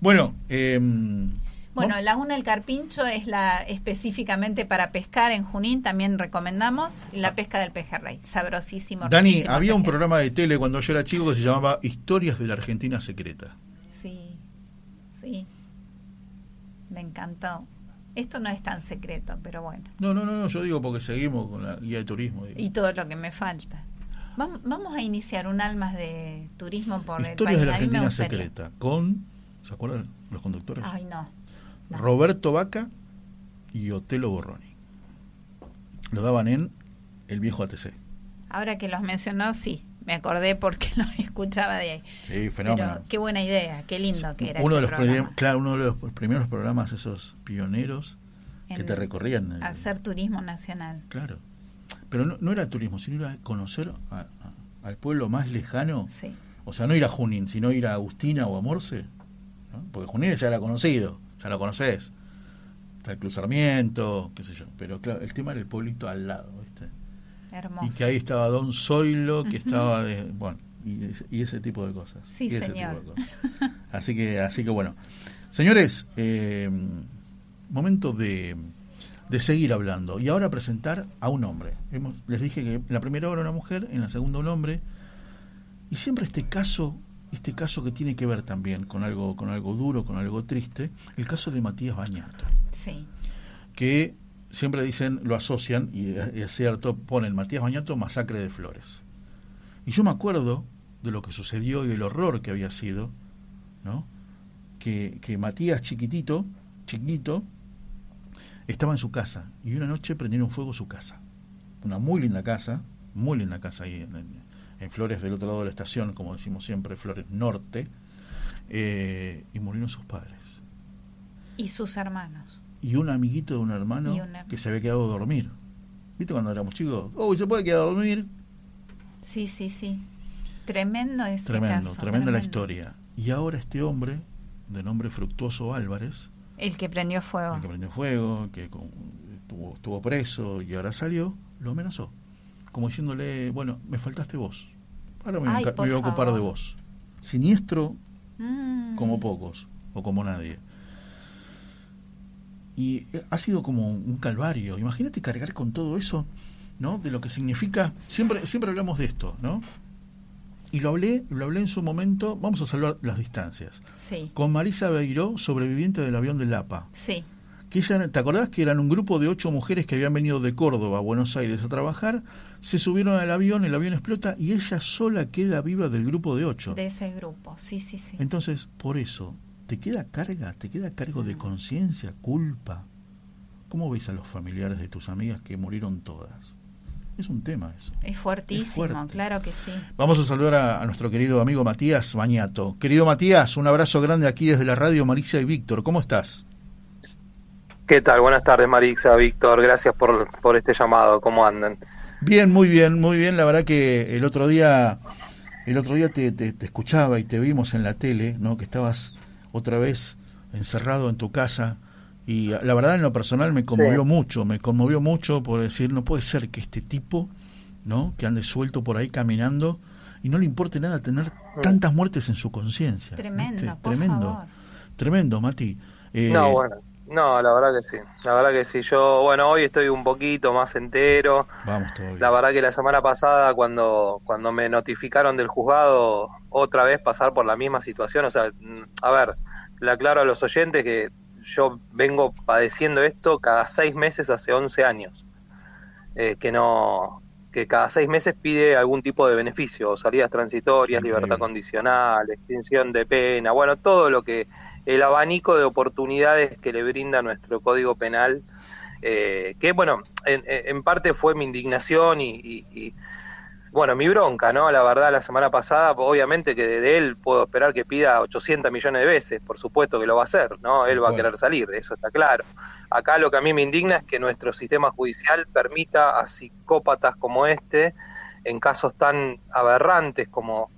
Bueno, em, Bueno, Laguna del Carpincho es la específicamente para pescar en Junín, también recomendamos la pesca del pejerrey, sabrosísimo. Dani, había un programa de tele cuando yo era chico que se llamaba Historias de la Argentina Secreta. Sí, sí, me encantó. Esto no es tan secreto, pero bueno. No, no, no, yo digo porque seguimos con la guía de turismo. Y todo lo que me falta. Vamos, a iniciar un almas de turismo por el país. de la Argentina Secreta, con, ¿se acuerdan los conductores? Ay, no. Roberto Vaca y Otelo Borroni. Lo daban en el viejo ATC. Ahora que los mencionó, sí, me acordé porque lo escuchaba de ahí. Sí, fenómeno. Pero qué buena idea, qué lindo que era. Uno, de los claro, uno de los primeros programas, esos pioneros que te recorrían. Hacer turismo nacional. Claro. Pero no, era turismo, sino era conocer al pueblo más lejano. Sí. O sea, no ir a Junín, sino ir a Agustina o a Morse. Porque Junín ya era conocido ya lo conoces. Está el cruzamiento, qué sé yo. Pero claro, el tema era el pueblito al lado, ¿viste? Hermoso. Y que ahí estaba Don Zoilo, que estaba de, bueno, y, ese tipo de cosas. Sí, señor. Así que, así que bueno. Señores, eh, momento de, de seguir hablando. Y ahora presentar a un hombre. les dije que en la primera hora una mujer, en la segunda un hombre. Y siempre este caso este caso que tiene que ver también con algo, con algo duro, con algo triste, el caso de Matías Bañato. Sí. Que siempre dicen, lo asocian, y es cierto, ponen Matías Bañato masacre de flores. Y yo me acuerdo de lo que sucedió y el horror que había sido, ¿no? Que, que Matías chiquitito, chiquito, estaba en su casa y una noche prendieron fuego su casa. Una muy linda casa, muy linda casa ahí en, en Flores del otro lado de la estación, como decimos siempre, Flores Norte, eh, y murieron sus padres. Y sus hermanos. Y un amiguito de un hermano que se había quedado a dormir. ¿Viste cuando éramos chicos? Oh, ¿y se puede quedar a dormir? Sí, sí, sí. Tremendo ese Tremendo, tremenda la historia. Y ahora este hombre, de nombre Fructuoso Álvarez. El que prendió fuego. El que prendió fuego, que estuvo, estuvo preso y ahora salió, lo amenazó como diciéndole, bueno, me faltaste vos. Ahora me, voy a ocupar de vos. Siniestro mm. como pocos, o como nadie. Y eh, ha sido como un calvario. Imagínate cargar con todo eso, ¿no? De lo que significa. Siempre, siempre hablamos de esto, ¿no? Y lo hablé, lo hablé en su momento, vamos a salvar las distancias. Sí. Con Marisa Beiró, sobreviviente del avión de Lapa. Sí. Que ella, ¿te acordás que eran un grupo de ocho mujeres que habían venido de Córdoba a Buenos Aires a trabajar? Se subieron al avión, el avión explota y ella sola queda viva del grupo de ocho. De ese grupo, sí, sí, sí. Entonces, por eso, ¿te queda carga? ¿Te queda cargo de mm. conciencia, culpa? ¿Cómo ves a los familiares de tus amigas que murieron todas? Es un tema eso. Es fuertísimo, claro que sí. Vamos a saludar a, nuestro querido amigo Matías Bañato. Querido Matías, un abrazo grande aquí desde la radio Marisa y Víctor. ¿Cómo estás? ¿Qué tal? Buenas tardes, Marisa, Víctor. Gracias por, por este llamado. ¿Cómo andan? Bien, muy bien, muy bien. La verdad que el otro día, el otro día te, te, escuchaba y te vimos en la tele, ¿no? Que estabas otra vez encerrado en tu casa y la verdad en lo personal me conmovió mucho, me conmovió mucho por decir no puede ser que este tipo, ¿no? Que ande suelto por ahí caminando y no le importe nada tener mm. tantas muertes en su conciencia. Tremendo, tremendo, tremendo, Mati. Eh, no, bueno. No, la verdad que sí, la verdad que sí. Yo, bueno, hoy estoy un poquito más entero. Vamos, todavía. La verdad que la semana pasada, cuando, cuando me notificaron del juzgado, otra vez pasar por la misma situación, o sea, a ver, le aclaro a los oyentes que yo vengo padeciendo esto cada seis meses hace 11 años. Eh, que no que cada seis meses pide algún tipo de beneficio, salidas transitorias, libertad condicional, extinción de pena, bueno, todo lo que el abanico de oportunidades que le brinda nuestro Código Penal, eh, que bueno, en, parte fue mi indignación y, bueno, mi bronca, ¿no? La verdad, la semana pasada, obviamente que de él puedo esperar que pida 800 millones de veces, por supuesto que lo va a hacer, ¿no? Él va a querer salir, eso está claro. Acá lo que a mí me indigna es que nuestro sistema judicial permita a psicópatas como este, en casos tan aberrantes como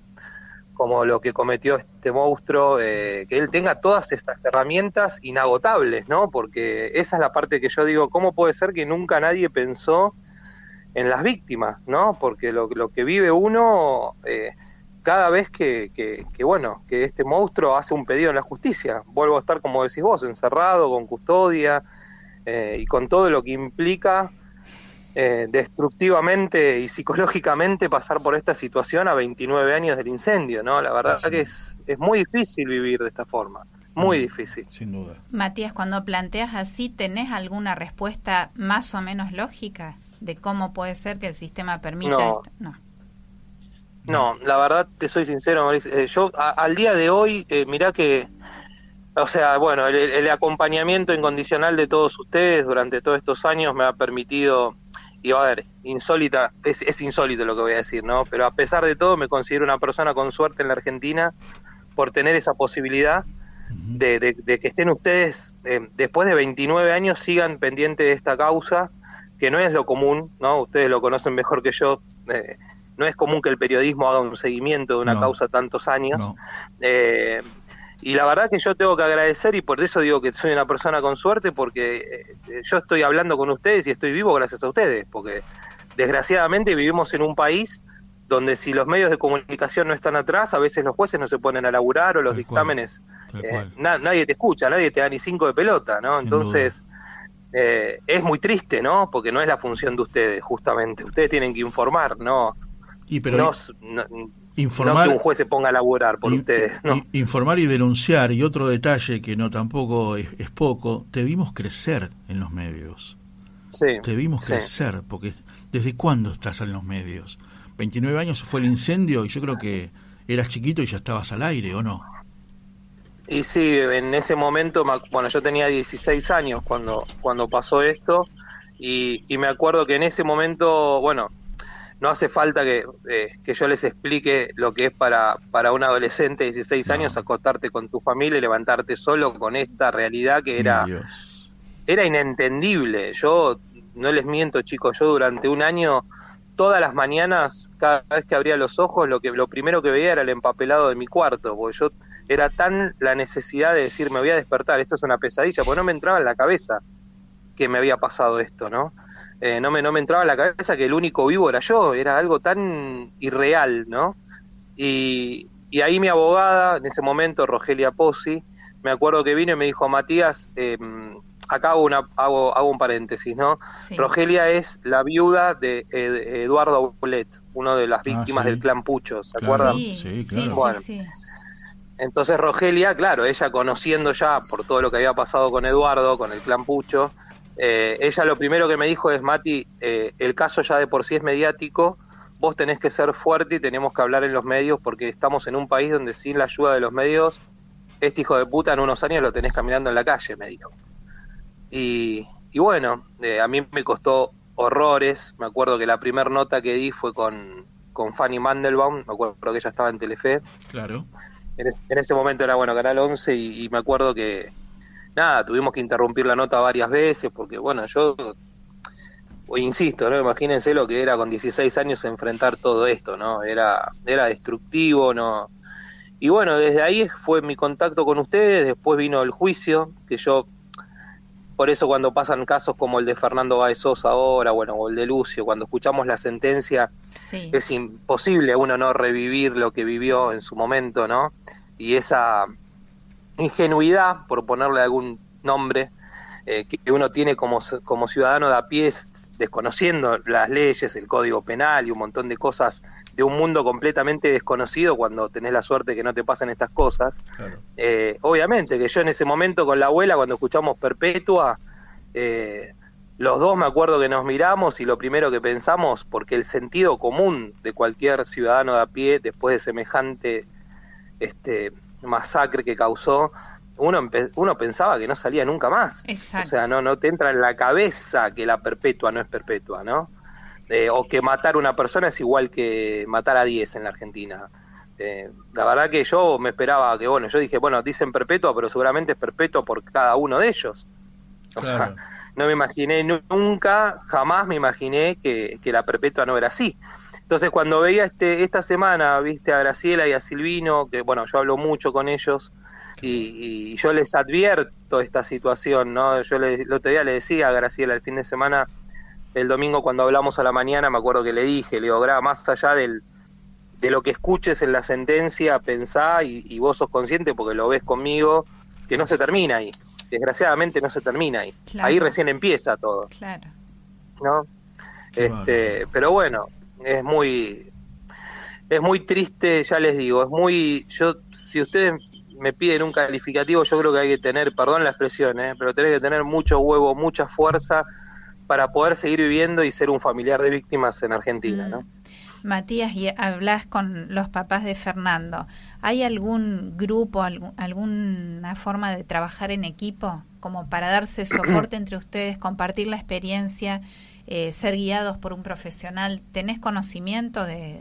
como lo que cometió este monstruo, eh, que él tenga todas estas herramientas inagotables, ¿no? Porque esa es la parte que yo digo, ¿cómo puede ser que nunca nadie pensó en las víctimas, ¿no? Porque lo, lo que vive uno, eh, cada vez que, que, bueno, que este monstruo hace un pedido en la justicia. Vuelvo a estar, como decís vos, encerrado, con custodia eh, y con todo lo que implica eh, destructivamente y psicológicamente pasar por esta situación a 29 años del incendio, ¿no? La verdad que es, es muy difícil vivir de esta forma. Muy mm, difícil. Sin duda. Matías, cuando planteas así, ¿tenés alguna respuesta más o menos lógica de cómo puede ser que el sistema permita no. esto? No. No, la verdad te soy sincero, eh, yo al día de hoy, eh, mirá que, o sea, bueno, el, acompañamiento incondicional de todos ustedes durante todos estos años me ha permitido, y a ver, insólita, es, es insólito lo que voy a decir, ¿no? Pero a pesar de todo me considero una persona con suerte en la Argentina por tener esa posibilidad de, de, que estén ustedes, eh, después de 29 años, sigan pendientes de esta causa, que no es lo común, ¿no? Ustedes lo conocen mejor que yo. Eh, no es común que el periodismo haga un seguimiento de una causa tantos años. Eh, y la verdad que yo tengo que agradecer y por eso digo que soy una persona con suerte porque eh, yo estoy hablando con ustedes y estoy vivo gracias a ustedes, porque desgraciadamente vivimos en un país donde si los medios de comunicación no están atrás, a veces los jueces no se ponen a laburar o los dictámenes, eh, nadie te escucha, nadie te da ni cinco de pelota, ¿no? Entonces... es muy triste, ¿no? Porque no es la función de ustedes, justamente. Ustedes tienen que informar, ¿no? Y pero no, informar, que un juez se ponga a laburar por ustedes. Informar y denunciar, y otro detalle que no tampoco es, poco, te vimos crecer en los medios. Sí, te vimos crecer, porque ¿desde cuándo estás en los medios? 29 años fue el incendio y yo creo que eras chiquito y ya estabas al aire, ¿o no? Y sí, en ese momento, bueno, yo tenía 16 años cuando, cuando pasó esto y, y me acuerdo que en ese momento, bueno, no hace falta que, eh, que, yo les explique lo que es para, para un adolescente de 16 años acostarte con tu familia y levantarte solo con esta realidad que era, era inentendible. Yo no les miento, chicos, yo durante un año, todas las mañanas, cada vez que abría los ojos, lo, que, lo primero que veía era el empapelado de mi cuarto, porque yo era tan la necesidad de decir, me voy a despertar, esto es una pesadilla, porque no me entraba en la cabeza que me había pasado esto, ¿no? Eh, no, me, no me entraba en la cabeza que el único vivo era yo, era algo tan irreal, ¿no? Y, y ahí mi abogada, en ese momento, Rogelia Pozzi, me acuerdo que vino y me dijo, Matías, eh, acá hago, una, hago, hago un paréntesis, ¿no? Rogelia es la viuda de, Eduardo Bolet, uno de las ah, víctimas del clan Pucho, ¿se acuerdan? Sí, claro. entonces Rogelia, claro, ella conociendo ya por todo lo que había pasado con Eduardo, con el clan Pucho, eh, ella lo primero que me dijo es, Mati, eh, el caso ya de por sí es mediático, vos tenés que ser fuerte y tenemos que hablar en los medios porque estamos en un país donde sin la ayuda de los medios, este hijo de puta en unos años lo tenés caminando en la calle, me dijo. Y, bueno, eh, a mí me costó horrores, me acuerdo que la primera nota que di fue con, con Fanny Mandelbaum, me acuerdo que ella estaba en Telefe. Claro. En, ese momento era, bueno, Canal 11 y me acuerdo que nada, tuvimos que interrumpir la nota varias veces porque, bueno, yo insisto, ¿no? Imagínense lo que era con 16 años enfrentar todo esto, ¿no? Era, era destructivo, ¿no? Y bueno, desde ahí fue mi contacto con ustedes, después vino el juicio, que yo, por eso cuando pasan casos como el de Fernando Baez ahora, bueno, o el de Lucio, cuando escuchamos la sentencia, es imposible uno no revivir lo que vivió en su momento, ¿no? Y esa, ingenuidad, por ponerle algún nombre, eh, que uno tiene como, como ciudadano de a pie, desconociendo las leyes, el código penal y un montón de cosas de un mundo completamente desconocido cuando tenés la suerte que no te pasen estas cosas. Eh, obviamente que yo en ese momento con la abuela, cuando escuchamos Perpetua, eh, los dos me acuerdo que nos miramos y lo primero que pensamos, porque el sentido común de cualquier ciudadano de a pie después de semejante este, masacre que causó, uno, uno pensaba que no salía nunca más. O sea, no, no te entra en la cabeza que la perpetua no es perpetua, ¿no? Eh, o que matar a una persona es igual que matar a 10 en la Argentina. Eh, la verdad que yo me esperaba que, bueno, yo dije, bueno, dicen perpetua, pero seguramente es perpetua por cada uno de ellos. O sea, no me imaginé nunca, jamás me imaginé que, que la perpetua no era así. Entonces, cuando veía este, esta semana, viste a Graciela y a Silvino, que bueno, yo hablo mucho con ellos y, yo les advierto esta situación, ¿no? Yo le, el otro día le decía a Graciela el fin de semana, el domingo cuando hablamos a la mañana, me acuerdo que le dije, le digo, más allá del, de lo que escuches en la sentencia, pensá y, vos sos consciente porque lo ves conmigo, que no se termina ahí. Desgraciadamente no se termina ahí. Ahí recién empieza todo. Claro. ¿No? este, pero bueno, es muy es muy triste, ya les digo, es muy yo si ustedes me piden un calificativo, yo creo que hay que tener, perdón la expresión, ¿eh? pero tenés que tener mucho huevo, mucha fuerza para poder seguir viviendo y ser un familiar de víctimas en Argentina, ¿no? Mm. Matías, y hablas con los papás de Fernando. ¿Hay algún grupo, alguna forma de trabajar en equipo como para darse soporte entre ustedes, compartir la experiencia, eh, ser guiados por un profesional? ¿Tenés conocimiento de,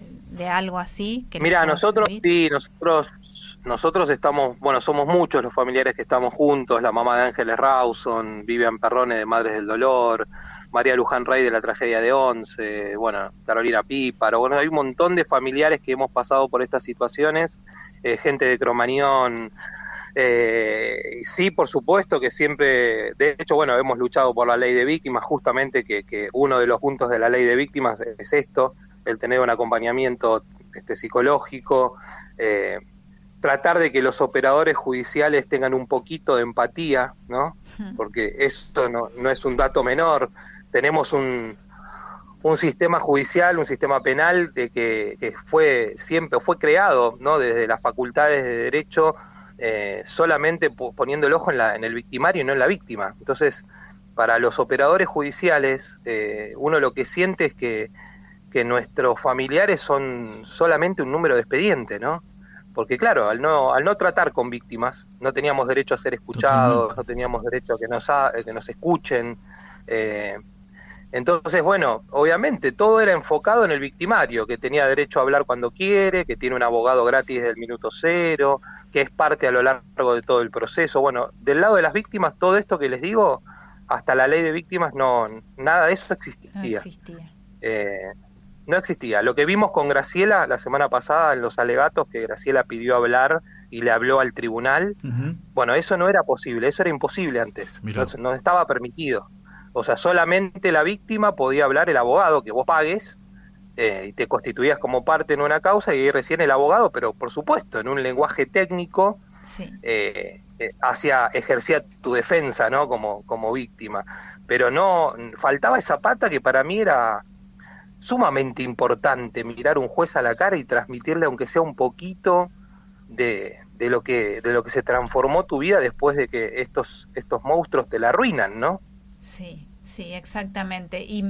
algo así? Que Mira, nosotros sí, nosotros, nosotros estamos, bueno, somos muchos los familiares que estamos juntos, la mamá de Ángeles Rawson, Vivian Perrone de Madres del Dolor, María Luján Rey de la tragedia de Once, bueno, Carolina Píparo, bueno, hay un montón de familiares que hemos pasado por estas situaciones, eh, gente de Cromañón, eh, sí, por supuesto que siempre, de hecho, bueno, hemos luchado por la ley de víctimas, justamente que, que uno de los puntos de la ley de víctimas es esto, el tener un acompañamiento este, psicológico, eh, tratar de que los operadores judiciales tengan un poquito de empatía, ¿no? Porque esto no, no es un dato menor tenemos un, un sistema judicial, un sistema penal de que, fue siempre fue creado, ¿no? Desde las facultades de derecho, eh, solamente poniendo el ojo en, la, en el victimario y no en la víctima. Entonces, para los operadores judiciales, eh, uno lo que siente es que, que nuestros familiares son solamente un número de expediente, ¿no? Porque claro, al no, al no tratar con víctimas, no teníamos derecho a ser escuchados, no teníamos derecho a que nos, que nos escuchen. Eh, entonces, bueno, obviamente todo era enfocado en el victimario, que tenía derecho a hablar cuando quiere, que tiene un abogado gratis desde el minuto cero, que es parte a lo largo de todo el proceso. Bueno, del lado de las víctimas, todo esto que les digo, hasta la ley de víctimas, no, nada de eso existía. No existía. Eh, no existía. Lo que vimos con Graciela la semana pasada en los alegatos, que Graciela pidió hablar y le habló al tribunal, bueno, eso no era posible, eso era imposible antes, no estaba permitido. O sea, solamente la víctima podía hablar el abogado que vos pagues eh, y te constituías como parte en una causa y ahí recién el abogado, pero por supuesto, en un lenguaje técnico, eh, eh, hacia, ejercía tu defensa, ¿no? Como, como víctima. Pero no, faltaba esa pata que para mí era sumamente importante, mirar un juez a la cara y transmitirle, aunque sea un poquito, de, de lo que de lo que se transformó tu vida después de que estos estos monstruos te la arruinan, ¿no? Sí, Sí, exactamente. Y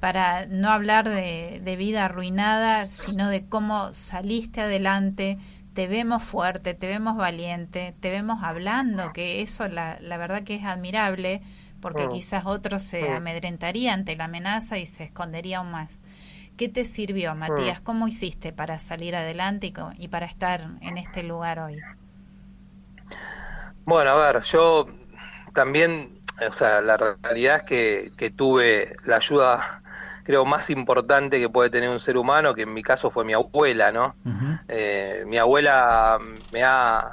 para no hablar de, de, vida arruinada, sino de cómo saliste adelante, te vemos fuerte, te vemos valiente, te vemos hablando, que eso la, la verdad que es admirable, porque mm. quizás otros se mm. amedrentaría ante la amenaza y se escondería aún más. ¿Qué te sirvió, mm. Matías? ¿Cómo hiciste para salir adelante y, y para estar en este lugar hoy? Bueno, a ver, yo también o sea, la realidad es que, que tuve la ayuda creo más importante que puede tener un ser humano, que en mi caso fue mi abuela, ¿no? Eh, mi abuela me ha,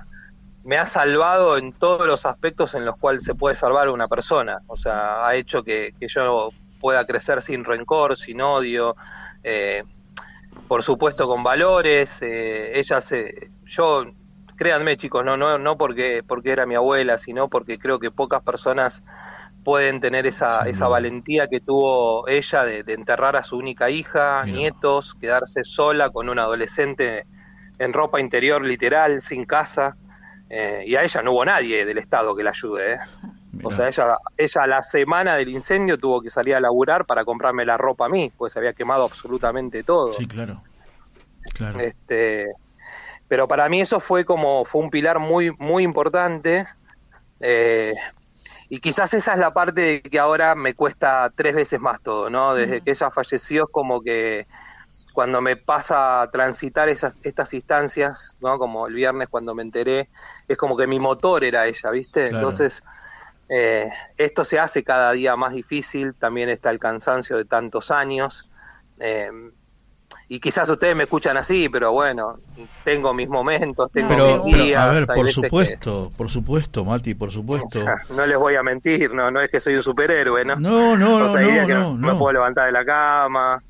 me ha salvado en todos los aspectos en los cuales se puede salvar una persona, o sea, ha hecho que, que yo pueda crecer sin rencor, sin odio, eh, por supuesto con valores, eh, ella se, yo créanme chicos, no, no, no porque, porque era mi abuela, sino porque creo que pocas personas pueden tener esa, esa valentía que tuvo ella de, enterrar a su única hija, nietos, quedarse sola con un adolescente en ropa interior literal, sin casa, eh, y a ella no hubo nadie del Estado que la ayude. ¿eh? O sea, ella, ella la semana del incendio tuvo que salir a laburar para comprarme la ropa a mí, pues se había quemado absolutamente todo. Sí, claro. claro. Este, pero para mí eso fue como fue un pilar muy muy importante eh, y quizás esa es la parte de que ahora me cuesta tres veces más todo no desde que ella falleció es como que cuando me pasa a transitar esas estas instancias no como el viernes cuando me enteré es como que mi motor era ella viste entonces eh, esto se hace cada día más difícil también está el cansancio de tantos años eh, y quizás ustedes me escuchan así, pero bueno, tengo mis momentos, tengo pero, mis días. a ver, por supuesto, por supuesto, Mati, por supuesto. no les voy a mentir, no no es que soy un superhéroe, ¿no? No, no, no, no, no, me puedo levantar de la cama.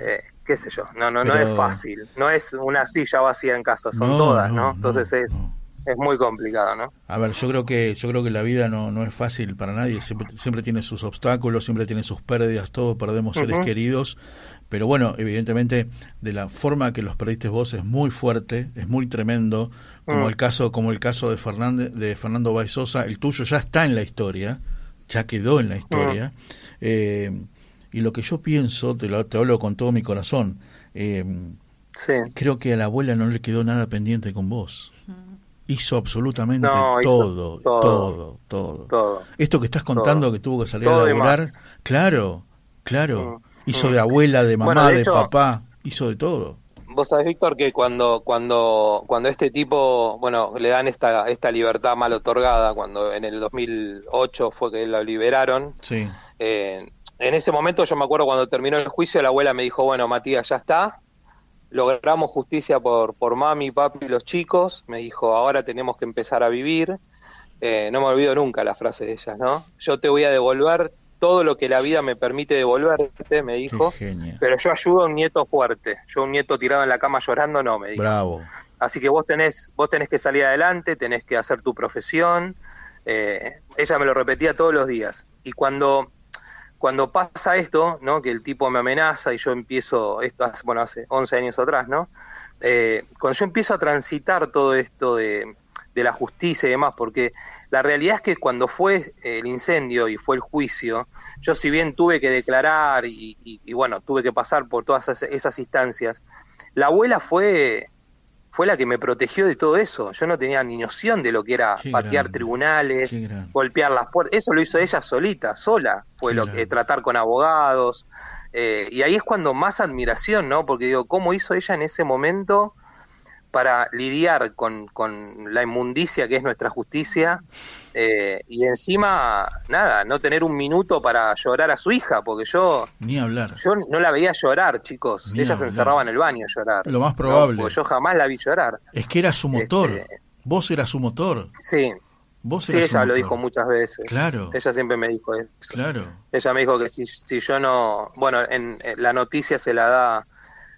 Eh, qué sé yo, no, no, no es fácil, no es una silla vacía en casa, son todas, ¿no? Entonces es, es muy complicado, ¿no? A ver, yo creo que, yo creo que la vida no, no es fácil para nadie, siempre, siempre tiene sus obstáculos, siempre tiene sus pérdidas, todos perdemos seres queridos, pero bueno, evidentemente de la forma que los perdiste vos es muy fuerte, es muy tremendo, como mm. el caso, como el caso de Fernández, de Fernando Baizosa, el tuyo ya está en la historia, ya quedó en la historia. Mm. Eh, y lo que yo pienso, te lo te hablo con todo mi corazón, eh, creo que a la abuela no le quedó nada pendiente con vos. Hizo absolutamente todo, todo, todo, Esto que estás contando que tuvo que salir a laburar, claro, claro. Mm. Hizo de abuela, de mamá, de, papá, hizo de todo. Vos sabés, Víctor, que cuando, cuando, cuando este tipo, bueno, le dan esta, esta libertad mal otorgada, cuando en el 2008 fue que lo liberaron, sí. Eh, en ese momento yo me acuerdo cuando terminó el juicio, la abuela me dijo, bueno, Matías, ya está, logramos justicia por, por mami, papi y los chicos, me dijo, ahora tenemos que empezar a vivir. Eh, no me olvido nunca la frase de ella, ¿no? Yo te voy a devolver todo lo que la vida me permite devolverte, me dijo, pero yo ayudo a un nieto fuerte, yo un nieto tirado en la cama llorando, no, me dijo. Bravo. Así que vos tenés, vos tenés que salir adelante, tenés que hacer tu profesión. Eh, ella me lo repetía todos los días. Y cuando, cuando pasa esto, ¿no? que el tipo me amenaza y yo empiezo, esto bueno, hace 11 años atrás, ¿no? Eh, cuando yo empiezo a transitar todo esto de, de la justicia y demás, porque la realidad es que cuando fue el incendio y fue el juicio, yo si bien tuve que declarar y, bueno, tuve que pasar por todas esas, instancias, la abuela fue fue la que me protegió de todo eso. Yo no tenía ni noción de lo que era patear tribunales, golpear las puertas. Eso lo hizo ella solita, sola. Fue lo que tratar con abogados. Eh, y ahí es cuando más admiración, ¿no? Porque digo, ¿cómo hizo ella en ese momento para lidiar con, con la inmundicia que es nuestra justicia eh, y encima, nada, no tener un minuto para llorar a su hija, porque yo... Ni hablar. Yo no la veía llorar, chicos. Ella se encerraba en el baño a llorar. Lo más probable. porque yo jamás la vi llorar. Es que era su motor. Este, Vos eras su motor. Sí. Vos sí, ella lo dijo muchas veces. Claro. Ella siempre me dijo eso. Claro. Ella me dijo que si, si yo no... Bueno, en, la noticia se la da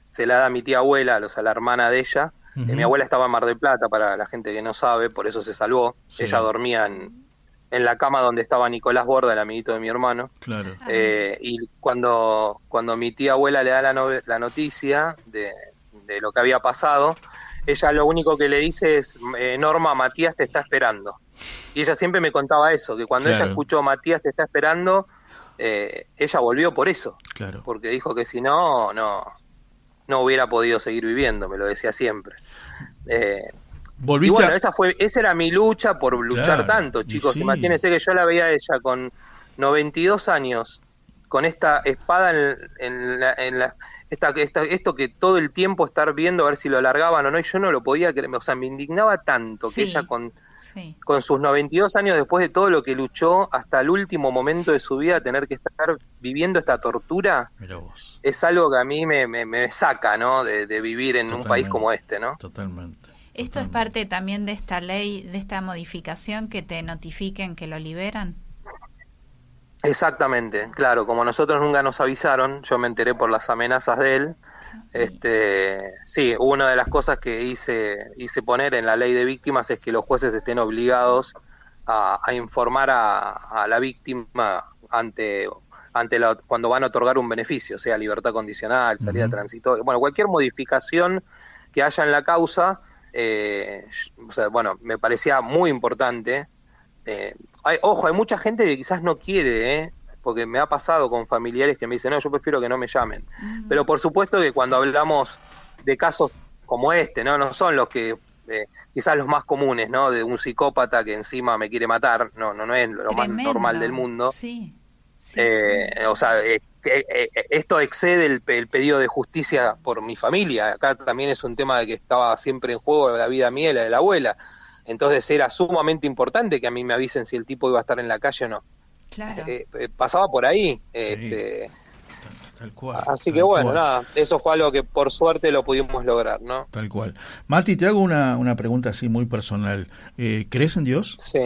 se la da a mi tía abuela, o sea, la hermana de ella, eh, mi abuela estaba en Mar del Plata, para la gente que no sabe, por eso se salvó. Ella dormía en, en, la cama donde estaba Nicolás Borda, el amiguito de mi hermano. Claro. Eh, y cuando, cuando mi tía abuela le da la, la noticia de, de, lo que había pasado, ella lo único que le dice es, eh, Norma, Matías te está esperando. Y ella siempre me contaba eso, que cuando ella escuchó Matías te está esperando, ella volvió por eso. Claro. Porque dijo que si no, no, no hubiera podido seguir viviendo, me lo decía siempre. Eh, y bueno, esa, fue, esa era mi lucha por luchar tanto, chicos. Imagínense que yo la veía a ella con 92 años, con esta espada en, la, en la esta, esto que todo el tiempo estar viendo a ver si lo alargaban o no, y yo no lo podía creer, o sea, me indignaba tanto que ella con con sus 92 años después de todo lo que luchó hasta el último momento de su vida, tener que estar viviendo esta tortura, es algo que a mí me, me, saca, ¿no? De, vivir en un país como este, ¿no? Totalmente. ¿Esto es parte también de esta ley, de esta modificación que te notifiquen que lo liberan? Exactamente, claro, como nosotros nunca nos avisaron, yo me enteré por las amenazas de él, este, sí, una de las cosas que hice, hice poner en la ley de víctimas es que los jueces estén obligados a, informar a, la víctima ante, ante la, cuando van a otorgar un beneficio, sea libertad condicional, salida transitoria, bueno, cualquier modificación que haya en la causa, eh, o sea, bueno, me parecía muy importante. Eh, hay, ojo, hay mucha gente que quizás no quiere, ¿eh? Porque me ha pasado con familiares que me dicen, no, yo prefiero que no me llamen. Pero por supuesto que cuando hablamos de casos como este, ¿no? No son los que, eh, quizás los más comunes, ¿no? De un psicópata que encima me quiere matar, no, no, no es lo más normal del mundo. Sí. Eh, o sea, eh, esto excede el, el, pedido de justicia por mi familia. Acá también es un tema de que estaba siempre en juego la vida mía y la de la abuela. Entonces era sumamente importante que a mí me avisen si el tipo iba a estar en la calle o no. Claro. Eh, eh, pasaba por ahí. Este, Así que bueno, nada, eso fue algo que por suerte lo pudimos lograr, ¿no? Tal cual. Mati, te hago una, una pregunta así muy personal. Eh, ¿Crees en Dios? Sí.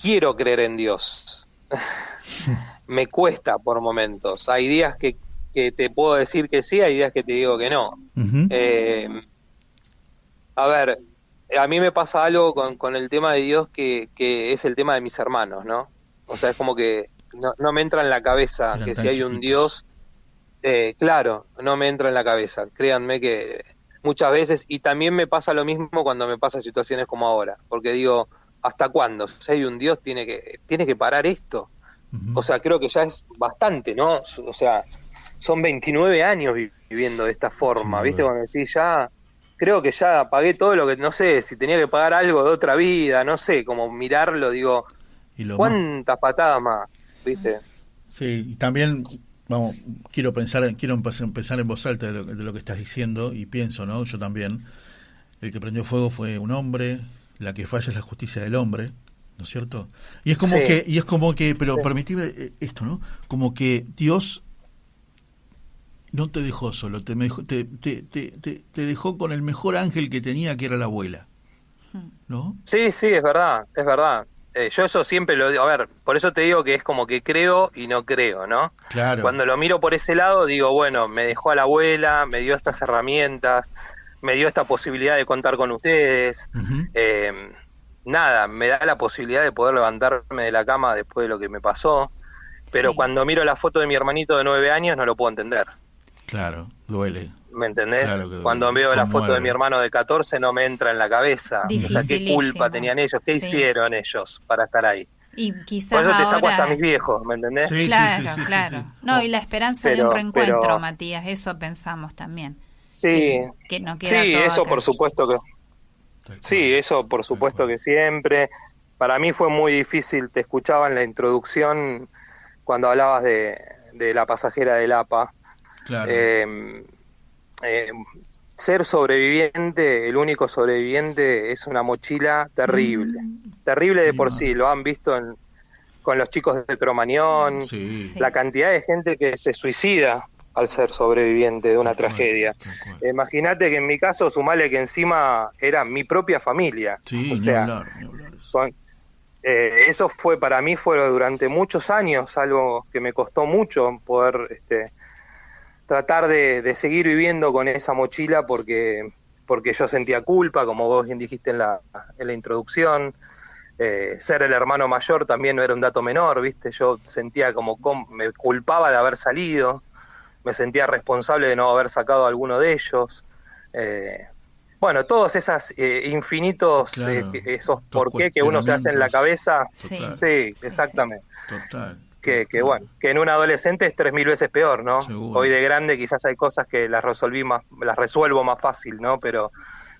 Quiero creer en Dios. Me cuesta por momentos. Hay días que que te puedo decir que sí, hay días que te digo que no. Eh, a ver, a mí me pasa algo con, con el tema de Dios que, que, es el tema de mis hermanos, ¿no? O sea, es como que no, no me entra en la cabeza que si hay un Dios, eh, claro, no me entra en la cabeza. Créanme que muchas veces, y también me pasa lo mismo cuando me pasa situaciones como ahora, porque digo, ¿hasta cuándo? Si hay un Dios, tiene que, tiene que parar esto. O sea, creo que ya es bastante, ¿no? O sea, son 29 años viviendo de esta forma, ¿viste? Cuando decís, ya, creo que ya pagué todo lo que, no sé, si tenía que pagar algo de otra vida, no sé, como mirarlo, digo, ¿cuántas patadas más? ¿Viste? Sí, y también vamos, quiero pensar, quiero empezar en voz alta de lo, de lo, que estás diciendo y pienso, ¿no? Yo también. El que prendió fuego fue un hombre, la que falla es la justicia del hombre, ¿no es cierto? Y es como que, y es como que, pero sí. Eh, esto, ¿no? Como que Dios no te dejó solo, te, te, te, te, te dejó con el mejor ángel que tenía, que era la abuela. ¿No? Sí, sí, es verdad, es verdad. Eh, yo eso siempre lo digo, a ver, por eso te digo que es como que creo y no creo, ¿no? Claro. Cuando lo miro por ese lado, digo, bueno, me dejó a la abuela, me dio estas herramientas, me dio esta posibilidad de contar con ustedes. eh, nada, me da la posibilidad de poder levantarme de la cama después de lo que me pasó. Pero sí. cuando miro la foto de mi hermanito de nueve años, no lo puedo entender. Claro, duele. ¿Me entendés? Claro Cuando veo la foto de mi hermano de 14 no me entra en la cabeza. O sea, ¿qué culpa tenían ellos? ¿Qué sí. hicieron ellos para estar ahí? Y quizás Por eso te ahora... saco hasta mis viejos, ¿me entendés? Sí, claro, sí, sí, claro. No, y la esperanza pero, de un reencuentro, pero... Matías, eso pensamos también. Sí, que, que no queda sí, todo eso acá. por supuesto que... Sí, eso por supuesto que siempre. Para mí fue muy difícil, te escuchaba en la introducción cuando hablabas de, de la pasajera del APA. Claro. Eh, eh, ser sobreviviente, el único sobreviviente, es una mochila terrible. Mm. Terrible de por sí, lo han visto en, con los chicos de Cromañón, sí. la cantidad de gente que se suicida al ser sobreviviente de una tragedia. Imagínate que en mi caso, sumale que encima era mi propia familia. Sí, o sea, hablar, hablar eso. Con, eh, eso fue para mí fue durante muchos años algo que me costó mucho poder este, tratar de, de, seguir viviendo con esa mochila porque porque yo sentía culpa como vos bien dijiste en la, en la introducción. Eh, ser el hermano mayor también no era un dato menor viste yo sentía como me culpaba de haber salido me sentía responsable de no haber sacado a alguno de ellos. Eh, bueno, todos esos eh, infinitos, claro, eh, esos por qué que uno se hace en la cabeza, sí, sí, sí. exactamente. Total. Que, que, bueno, que en un adolescente es tres mil veces peor, ¿no? Seguro. Hoy de grande quizás hay cosas que las resolví más, las resuelvo más fácil, ¿no? Pero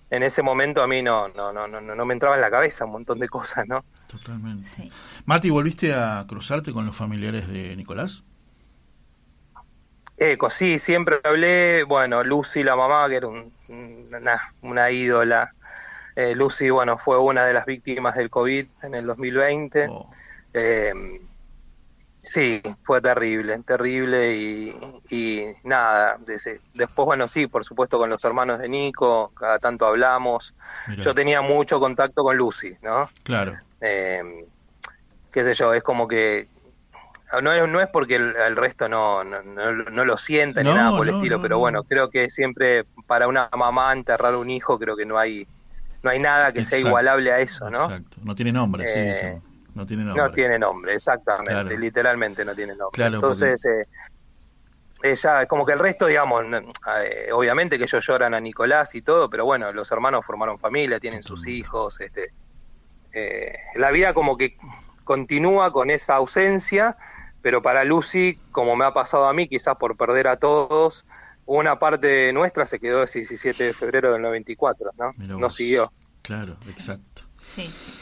en ese momento a mí no, no, no, no, no me entraba en la cabeza un montón de cosas, ¿no? Totalmente. Sí. Mati, ¿volviste a cruzarte con los familiares de Nicolás? Eco, sí, siempre hablé, bueno, Lucy, la mamá, que era un, una, una ídola. Eh, Lucy, bueno, fue una de las víctimas del COVID en el 2020. Oh. Eh, sí, fue terrible, terrible y, y nada. Después, bueno, sí, por supuesto con los hermanos de Nico, cada tanto hablamos. Mirá. Yo tenía mucho contacto con Lucy, ¿no? Claro. Eh, qué sé yo, es como que no es, no es porque el, el resto no, no, no, no, lo sienta ni nada por el estilo, pero bueno, creo que siempre para una mamá enterrar un hijo creo que no hay no hay nada que Exacto. sea igualable a eso, ¿no? Exacto, no tiene nombre, eh, sí, sí, no tiene nombre. No tiene nombre, exactamente, claro. literalmente no tiene nombre. Claro, Entonces, porque... eh, ella, como que el resto, digamos, eh, obviamente que ellos lloran a Nicolás y todo, pero bueno, los hermanos formaron familia, tienen sus hijos, este, eh, la vida como que continúa con esa ausencia, pero para Lucy, como me ha pasado a mí, quizás por perder a todos, una parte nuestra se quedó el 17 de febrero del 94, ¿no? No siguió. Claro, exacto. Sí, sí.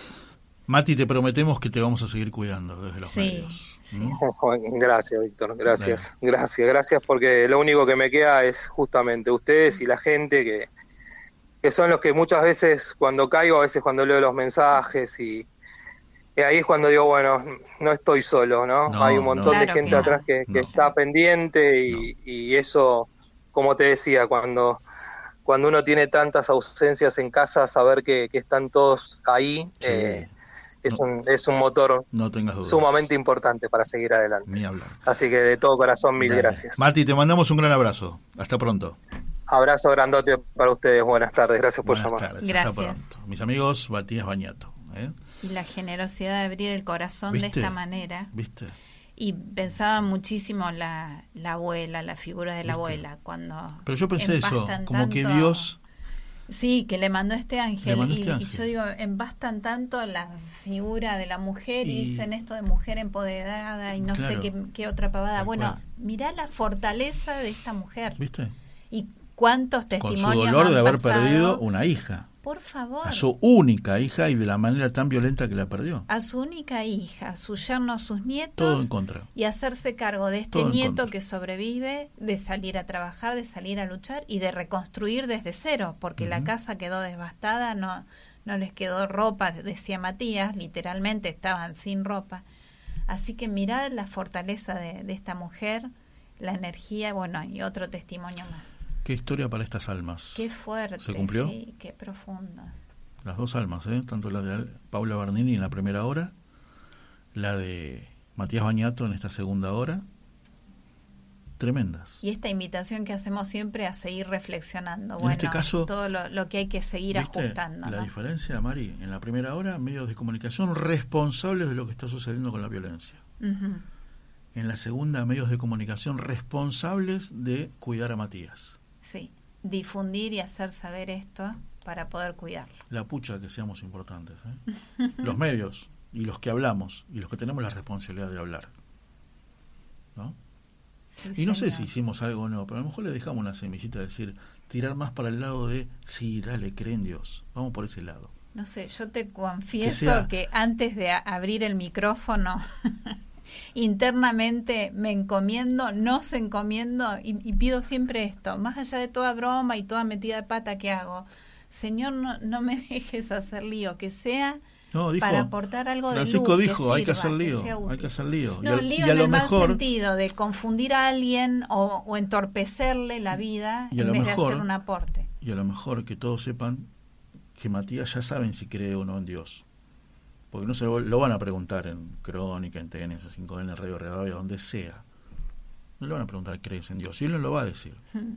Mati, te prometemos que te vamos a seguir cuidando desde los sí, medios. Sí. ¿Mm? Gracias, Víctor, gracias, Bien. gracias, gracias, porque lo único que me queda es justamente ustedes y la gente que, que son los que muchas veces cuando caigo, a veces cuando leo los mensajes y, y ahí es cuando digo, bueno, no estoy solo, ¿no? no Hay un montón no. de claro gente que atrás que, que no. está pendiente y, y, eso, como te decía, cuando, cuando uno tiene tantas ausencias en casa, saber que, que están todos ahí, sí. eh, es, un, es un motor no tengas sumamente importante para seguir adelante. Ni hablar. Así que de todo corazón, mil gracias. Mati, te mandamos un gran abrazo. Hasta pronto. Abrazo grandote para ustedes. Buenas tardes. Gracias por Buenas llamar. Tardes. Gracias. Hasta pronto. Mis amigos, Matías Bañato. ¿eh? Y la generosidad de abrir el corazón de esta manera. ¿Viste? Y pensaba muchísimo la, la abuela, la figura de la abuela, cuando... Pero yo pensé eso, como que Dios... Sí, que le mandó este ángel. Mandó y, este ángel. y, yo digo, embastan tanto la figura de la mujer y, y dicen esto de mujer empoderada y no claro, sé qué, qué, otra pavada. Bueno, cual. mirá la fortaleza de esta mujer. ¿Viste? Y cuántos testimonios. Con su dolor han de haber pasado. perdido una hija. Por favor. A su única hija y de la manera tan violenta que la perdió. A su única hija, su yerno, sus nietos. Todo en contra. Y hacerse cargo de este Todo nieto que sobrevive, de salir a trabajar, de salir a luchar y de reconstruir desde cero, porque uh -huh. la casa quedó devastada, no, no les quedó ropa, decía Matías, literalmente estaban sin ropa. Así que mirad la fortaleza de, de esta mujer, la energía, bueno, y otro testimonio más. Qué historia para estas almas. Qué fuerte. ¿Se cumplió? Sí, qué profundo. Las dos almas, ¿eh? tanto la de Paula Bernini en la primera hora, la de Matías Bañato en esta segunda hora. Tremendas. Y esta invitación que hacemos siempre a seguir reflexionando. En bueno, este caso, todo lo, lo, que hay que seguir ¿viste ajustando. La ¿no? diferencia, Mari, en la primera hora, medios de comunicación responsables de lo que está sucediendo con la violencia. Uh -huh. En la segunda, medios de comunicación responsables de cuidar a Matías. Sí, difundir y hacer saber esto para poder cuidarlo. La pucha que seamos importantes. ¿eh? los medios y los que hablamos y los que tenemos la responsabilidad de hablar. ¿No? Sí, y no señor. sé si hicimos algo o no, pero a lo mejor le dejamos una semillita de decir, tirar más para el lado de, sí, dale, cree en Dios. Vamos por ese lado. No sé, yo te confieso que, sea... que antes de abrir el micrófono internamente me encomiendo, nos encomiendo y, y, pido siempre esto, más allá de toda broma y toda metida de pata que hago, Señor, no, no me dejes hacer lío, que sea no, dijo, para aportar algo Francisco de luz, dijo, que hay que hacer lío, que hay que hacer lío. No, y lío y a en lo el mejor, mal sentido de confundir a alguien o, o entorpecerle la vida y en lo vez mejor, de hacer un aporte. Y a lo mejor que todos sepan que Matías ya saben si cree o no en Dios. Porque no se lo, lo van a preguntar en Crónica, en TNS 5 en Radio Rivadavia, donde sea. No le van a preguntar, ¿crees en Dios? Y él no lo va a decir. Hmm.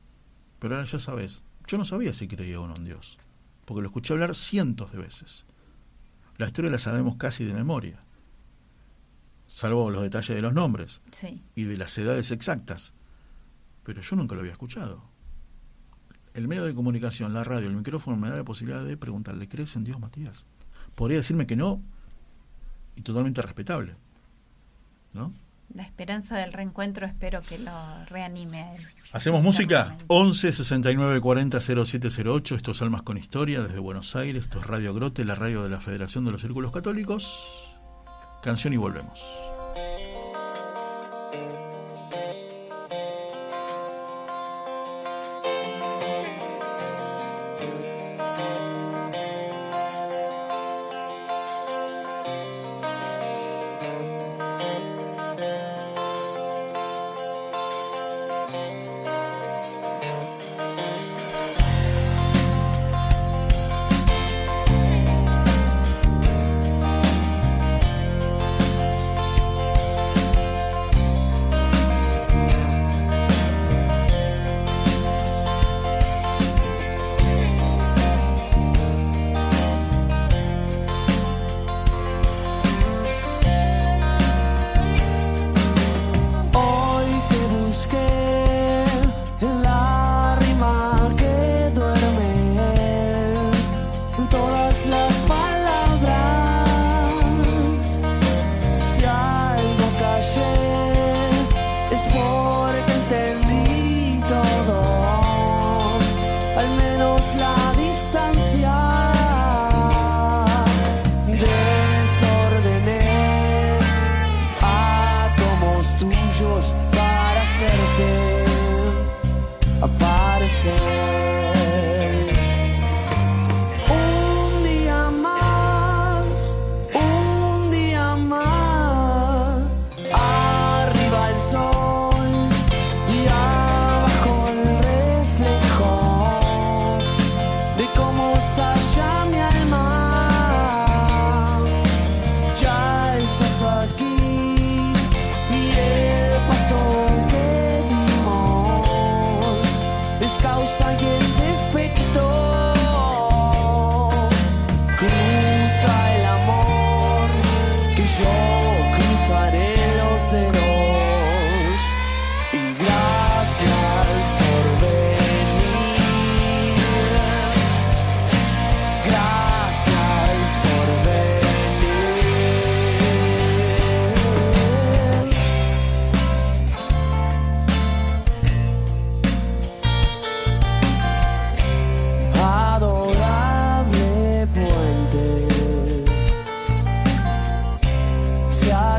Pero ahora ya sabes. Yo no sabía si creía o no en Dios. Porque lo escuché hablar cientos de veces. La historia la sabemos casi de memoria. Salvo los detalles de los nombres. Sí. Y de las edades exactas. Pero yo nunca lo había escuchado. El medio de comunicación, la radio, el micrófono me da la posibilidad de preguntarle, ¿crees en Dios, Matías? Podría decirme que no, y totalmente respetable. ¿No? La esperanza del reencuentro espero que lo reanime a él. ¿Hacemos música? 11 69 40 0708. Esto es Almas con Historia desde Buenos Aires. Esto es Radio Grote, la radio de la Federación de los Círculos Católicos. Canción y volvemos.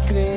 creer.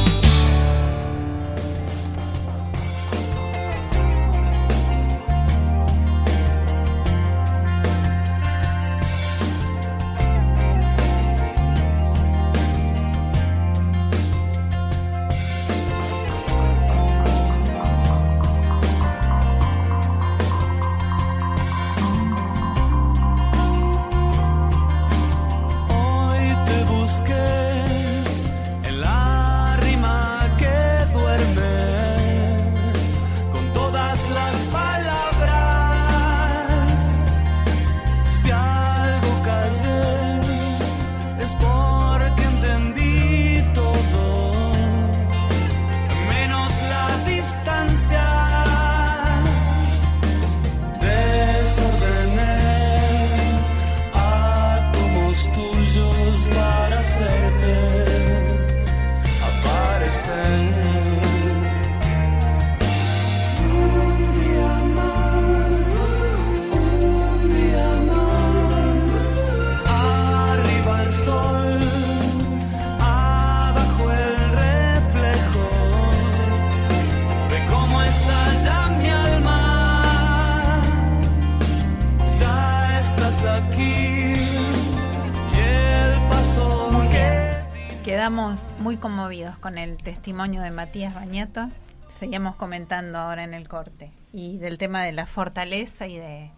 Testimonio de Matías Bañato. Seguimos comentando ahora en el corte. Y del tema de la fortaleza y de,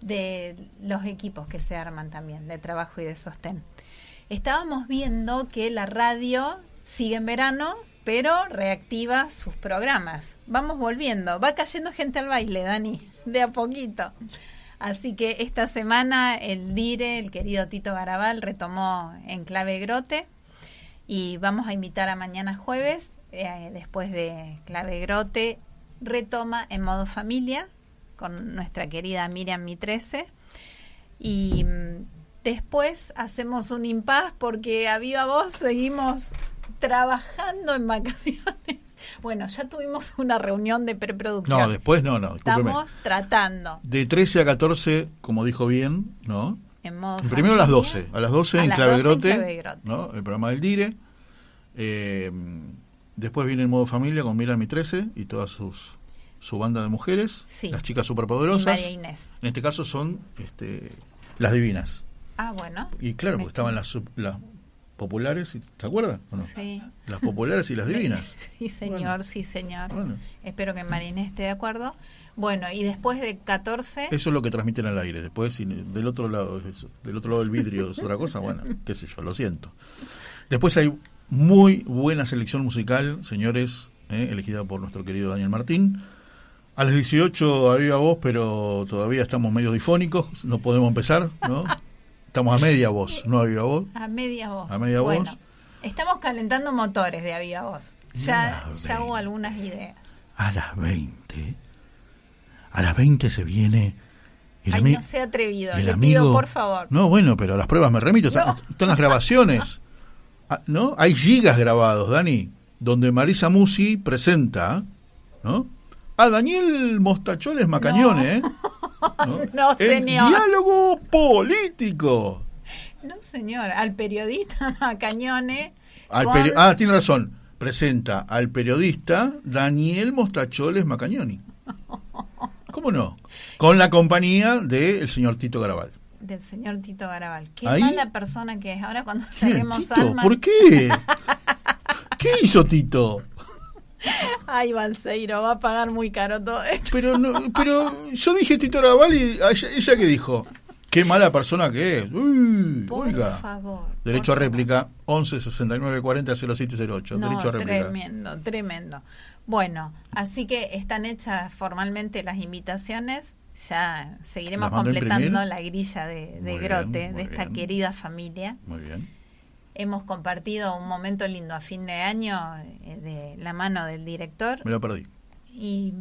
de los equipos que se arman también, de trabajo y de sostén. Estábamos viendo que la radio sigue en verano, pero reactiva sus programas. Vamos volviendo. Va cayendo gente al baile, Dani, de a poquito. Así que esta semana el DIRE, el querido Tito Garabal, retomó en clave grote y vamos a invitar a mañana jueves, eh, después de clave grote, retoma en modo familia con nuestra querida Miriam Mitrese y mm, después hacemos un impas porque a viva voz seguimos trabajando en vacaciones. Bueno, ya tuvimos una reunión de preproducción. No, después no, no. Estamos tratando. De 13 a 14, como dijo bien, ¿no? En modo Primero a las 12. A las 12 en, clave grote, ¿no? El programa del DIRE. Eh, después viene en modo familia con Mira Mi 13 y todas sus su banda de mujeres, las chicas superpoderosas. María Inés. En este caso son este, las divinas. Ah, bueno. Y claro, porque estaban las, las populares, ¿te acuerdas? Sí. Las populares y las divinas. sí, señor, sí, señor. Espero que Marinés esté de acuerdo. Bueno, y después de 14... Eso es lo que transmiten al aire. Después, del otro lado, del otro lado del vidrio es otra cosa, bueno, qué sé yo, lo siento. Después hay muy buena selección musical, señores, eh, elegida por nuestro querido Daniel Martín. A las 18 había voz, pero todavía estamos medio difónicos, no podemos empezar, ¿no? Estamos a media voz, no a viva voz. A media voz. A media bueno, voz. Estamos calentando motores de a viva voz. Ya, ya hubo algunas ideas. A las 20. A las 20 se viene. El Ay, no sea atrevido, le pido por favor. No, bueno, pero las pruebas me remito. Están, las grabaciones. Ah, ¿No? Hay gigas grabados, Dani, donde Marisa Musi presenta, ¿no? A Daniel Mostacholes Macañone, ¿eh? ¿no? señor. diálogo político. No, señor. Al periodista Macañone. Ah, tiene razón. Presenta al periodista Daniel Mostacholes Macañoni. ¿Cómo no? Con la compañía del señor Tito Garabal. Del señor Tito Garabal. Qué mala persona que es. Ahora cuando salimos ¿Por qué? ¿Qué hizo Tito? Ay, Balseiro, va a pagar muy caro todo esto. Pero, no, pero yo dije Tito Raval y ella, que dijo, qué mala persona que es. Uy, por favor. Derecho a réplica, 11 69 40 0708. No, Derecho a réplica. Tremendo, tremendo. Bueno, así que están hechas formalmente las invitaciones. Ya seguiremos completando la grilla de, Grote, de esta querida familia. Muy bien hemos compartido un momento lindo a fin de año eh, de la mano del director. Me lo perdí. Y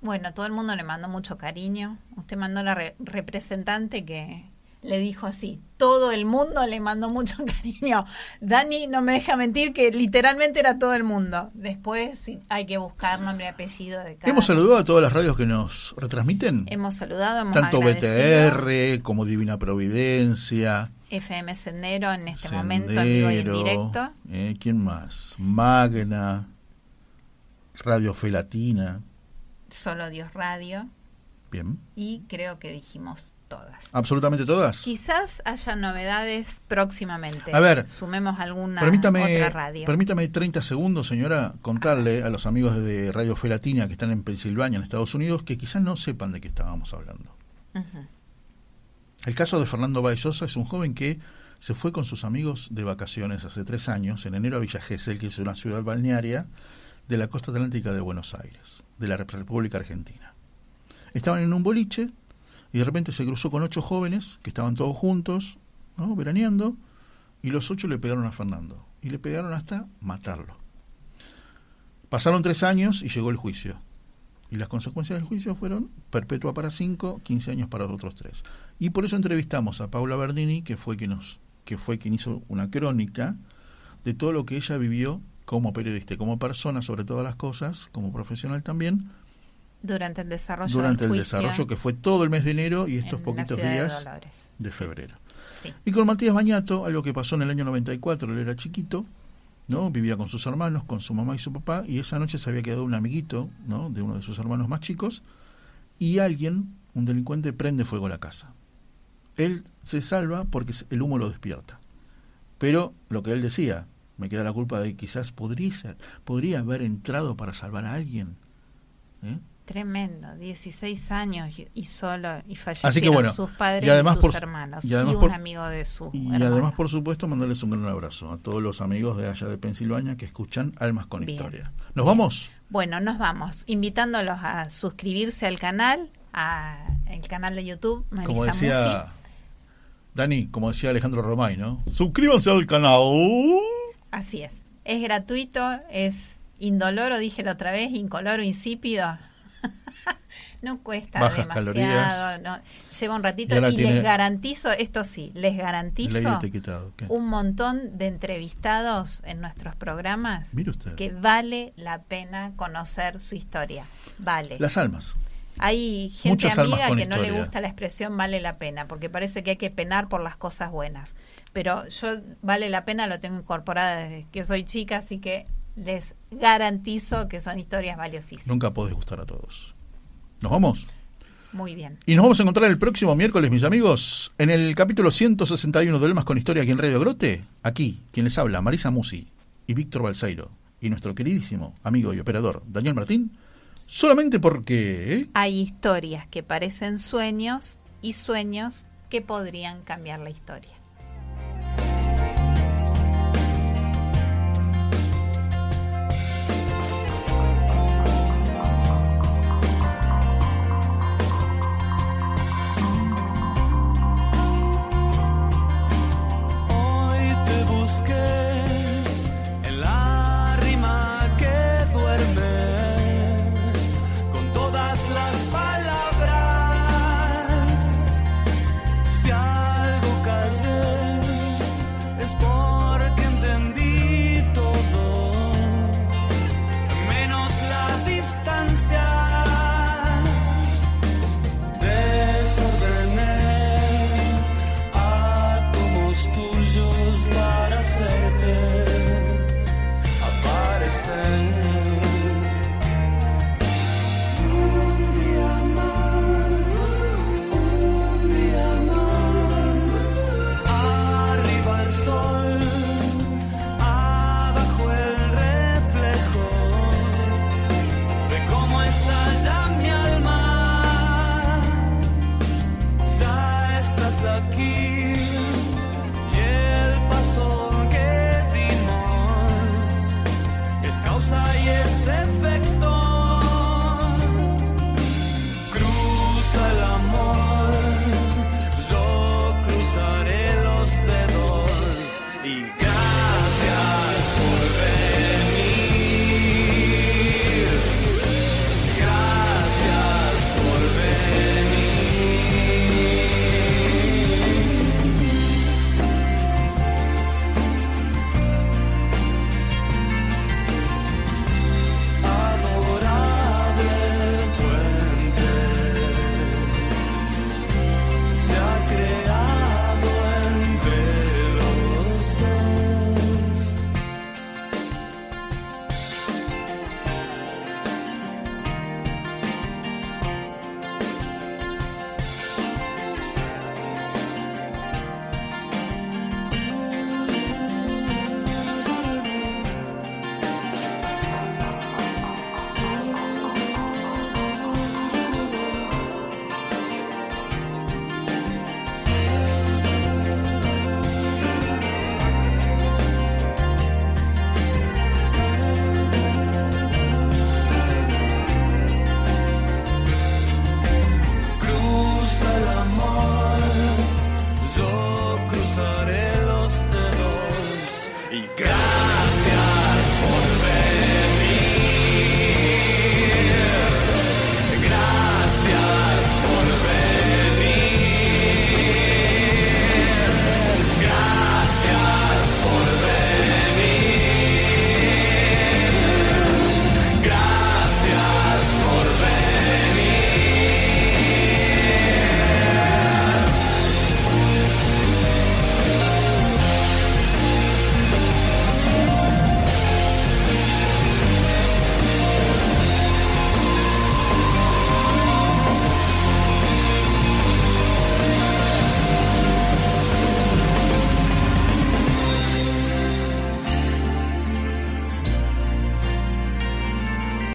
bueno, todo el mundo le mandó mucho cariño. Usted mandó la representante que le dijo así, todo el mundo le mandó mucho cariño. Dani no me deja mentir que literalmente era todo el mundo. Después hay que buscar nombre y apellido de cada Hemos saludado a todas las radios que nos retransmiten. Hemos saludado, hemos Tanto BTR como Divina Providencia. FM Sendero en este momento en vivo y en directo. Eh, ¿Quién más? Magna, Radio Felatina. Solo Dios Radio. Bien. Y creo que dijimos todas. ¿Absolutamente todas? Quizás haya novedades próximamente. A ver, sumemos alguna otra radio. Permítame 30 segundos, señora, contarle a los amigos de Radio Felatina que están en Pensilvania, en Estados Unidos, que quizás no sepan de qué estábamos hablando. El caso de Fernando Baezosa es un joven que se fue con sus amigos de vacaciones hace tres años, en enero a Villa Gesell, que es una ciudad balnearia de la costa atlántica de Buenos Aires, de la República Argentina. Estaban en un boliche y de repente se cruzó con ocho jóvenes que estaban todos juntos, ¿no? veraneando, y los ocho le pegaron a Fernando, y le pegaron hasta matarlo. Pasaron tres años y llegó el juicio. Y las consecuencias del juicio fueron perpetua para cinco, quince años para otros tres. Y por eso entrevistamos a Paula Bernini, que fue quien, nos, que fue quien hizo una crónica de todo lo que ella vivió como periodista, como persona sobre todas las cosas, como profesional también. Durante el desarrollo Durante el desarrollo, que fue todo el mes de enero y estos poquitos días de, febrero. Y con Matías Bañato, algo que pasó en el año 94, él era chiquito, ¿no? Vivía con sus hermanos, con su mamá y su papá, y esa noche se había quedado un amiguito, ¿no? De uno de sus hermanos más chicos, y alguien, un delincuente, prende fuego a la casa. Él se salva porque el humo lo despierta. Pero lo que él decía, me queda la culpa de que quizás podría, podría haber entrado para salvar a alguien. ¿eh? Tremendo, 16 años y solo y fallecieron sus padres y, además sus hermanos y, un amigo de su Y además, por supuesto, mandarles un gran abrazo a todos los amigos de allá de Pensilvania que escuchan Almas con Historia. ¿Nos vamos? Bueno, nos vamos, invitándolos a suscribirse al canal, a el canal de YouTube Marisa Como decía Dani, como decía Alejandro Romay, ¿no? Suscríbanse al canal. Así es. Es gratuito, es indoloro, dije la otra vez, incoloro, insípido no cuesta demasiado, no, lleva un ratito y, les garantizo, esto sí, les garantizo un montón de entrevistados en nuestros programas que vale la pena conocer su historia. Vale. Las almas. Hay gente amiga que no le gusta la expresión vale la pena, porque parece que hay que penar por las cosas buenas. Pero yo vale la pena lo tengo incorporada desde que soy chica, así que les garantizo que son historias valiosísimas. Nunca podés gustar a todos. ¿Nos vamos? Muy bien. Y nos vamos a encontrar el próximo miércoles, mis amigos, en el capítulo 161 de Elmas con Historia aquí en Radio Grote. Aquí, quien les habla, Marisa Musi y Víctor Balseiro. Y nuestro queridísimo amigo y operador, Daniel Martín. Solamente porque... ¿eh? Hay historias que parecen sueños y sueños que podrían cambiar la historia.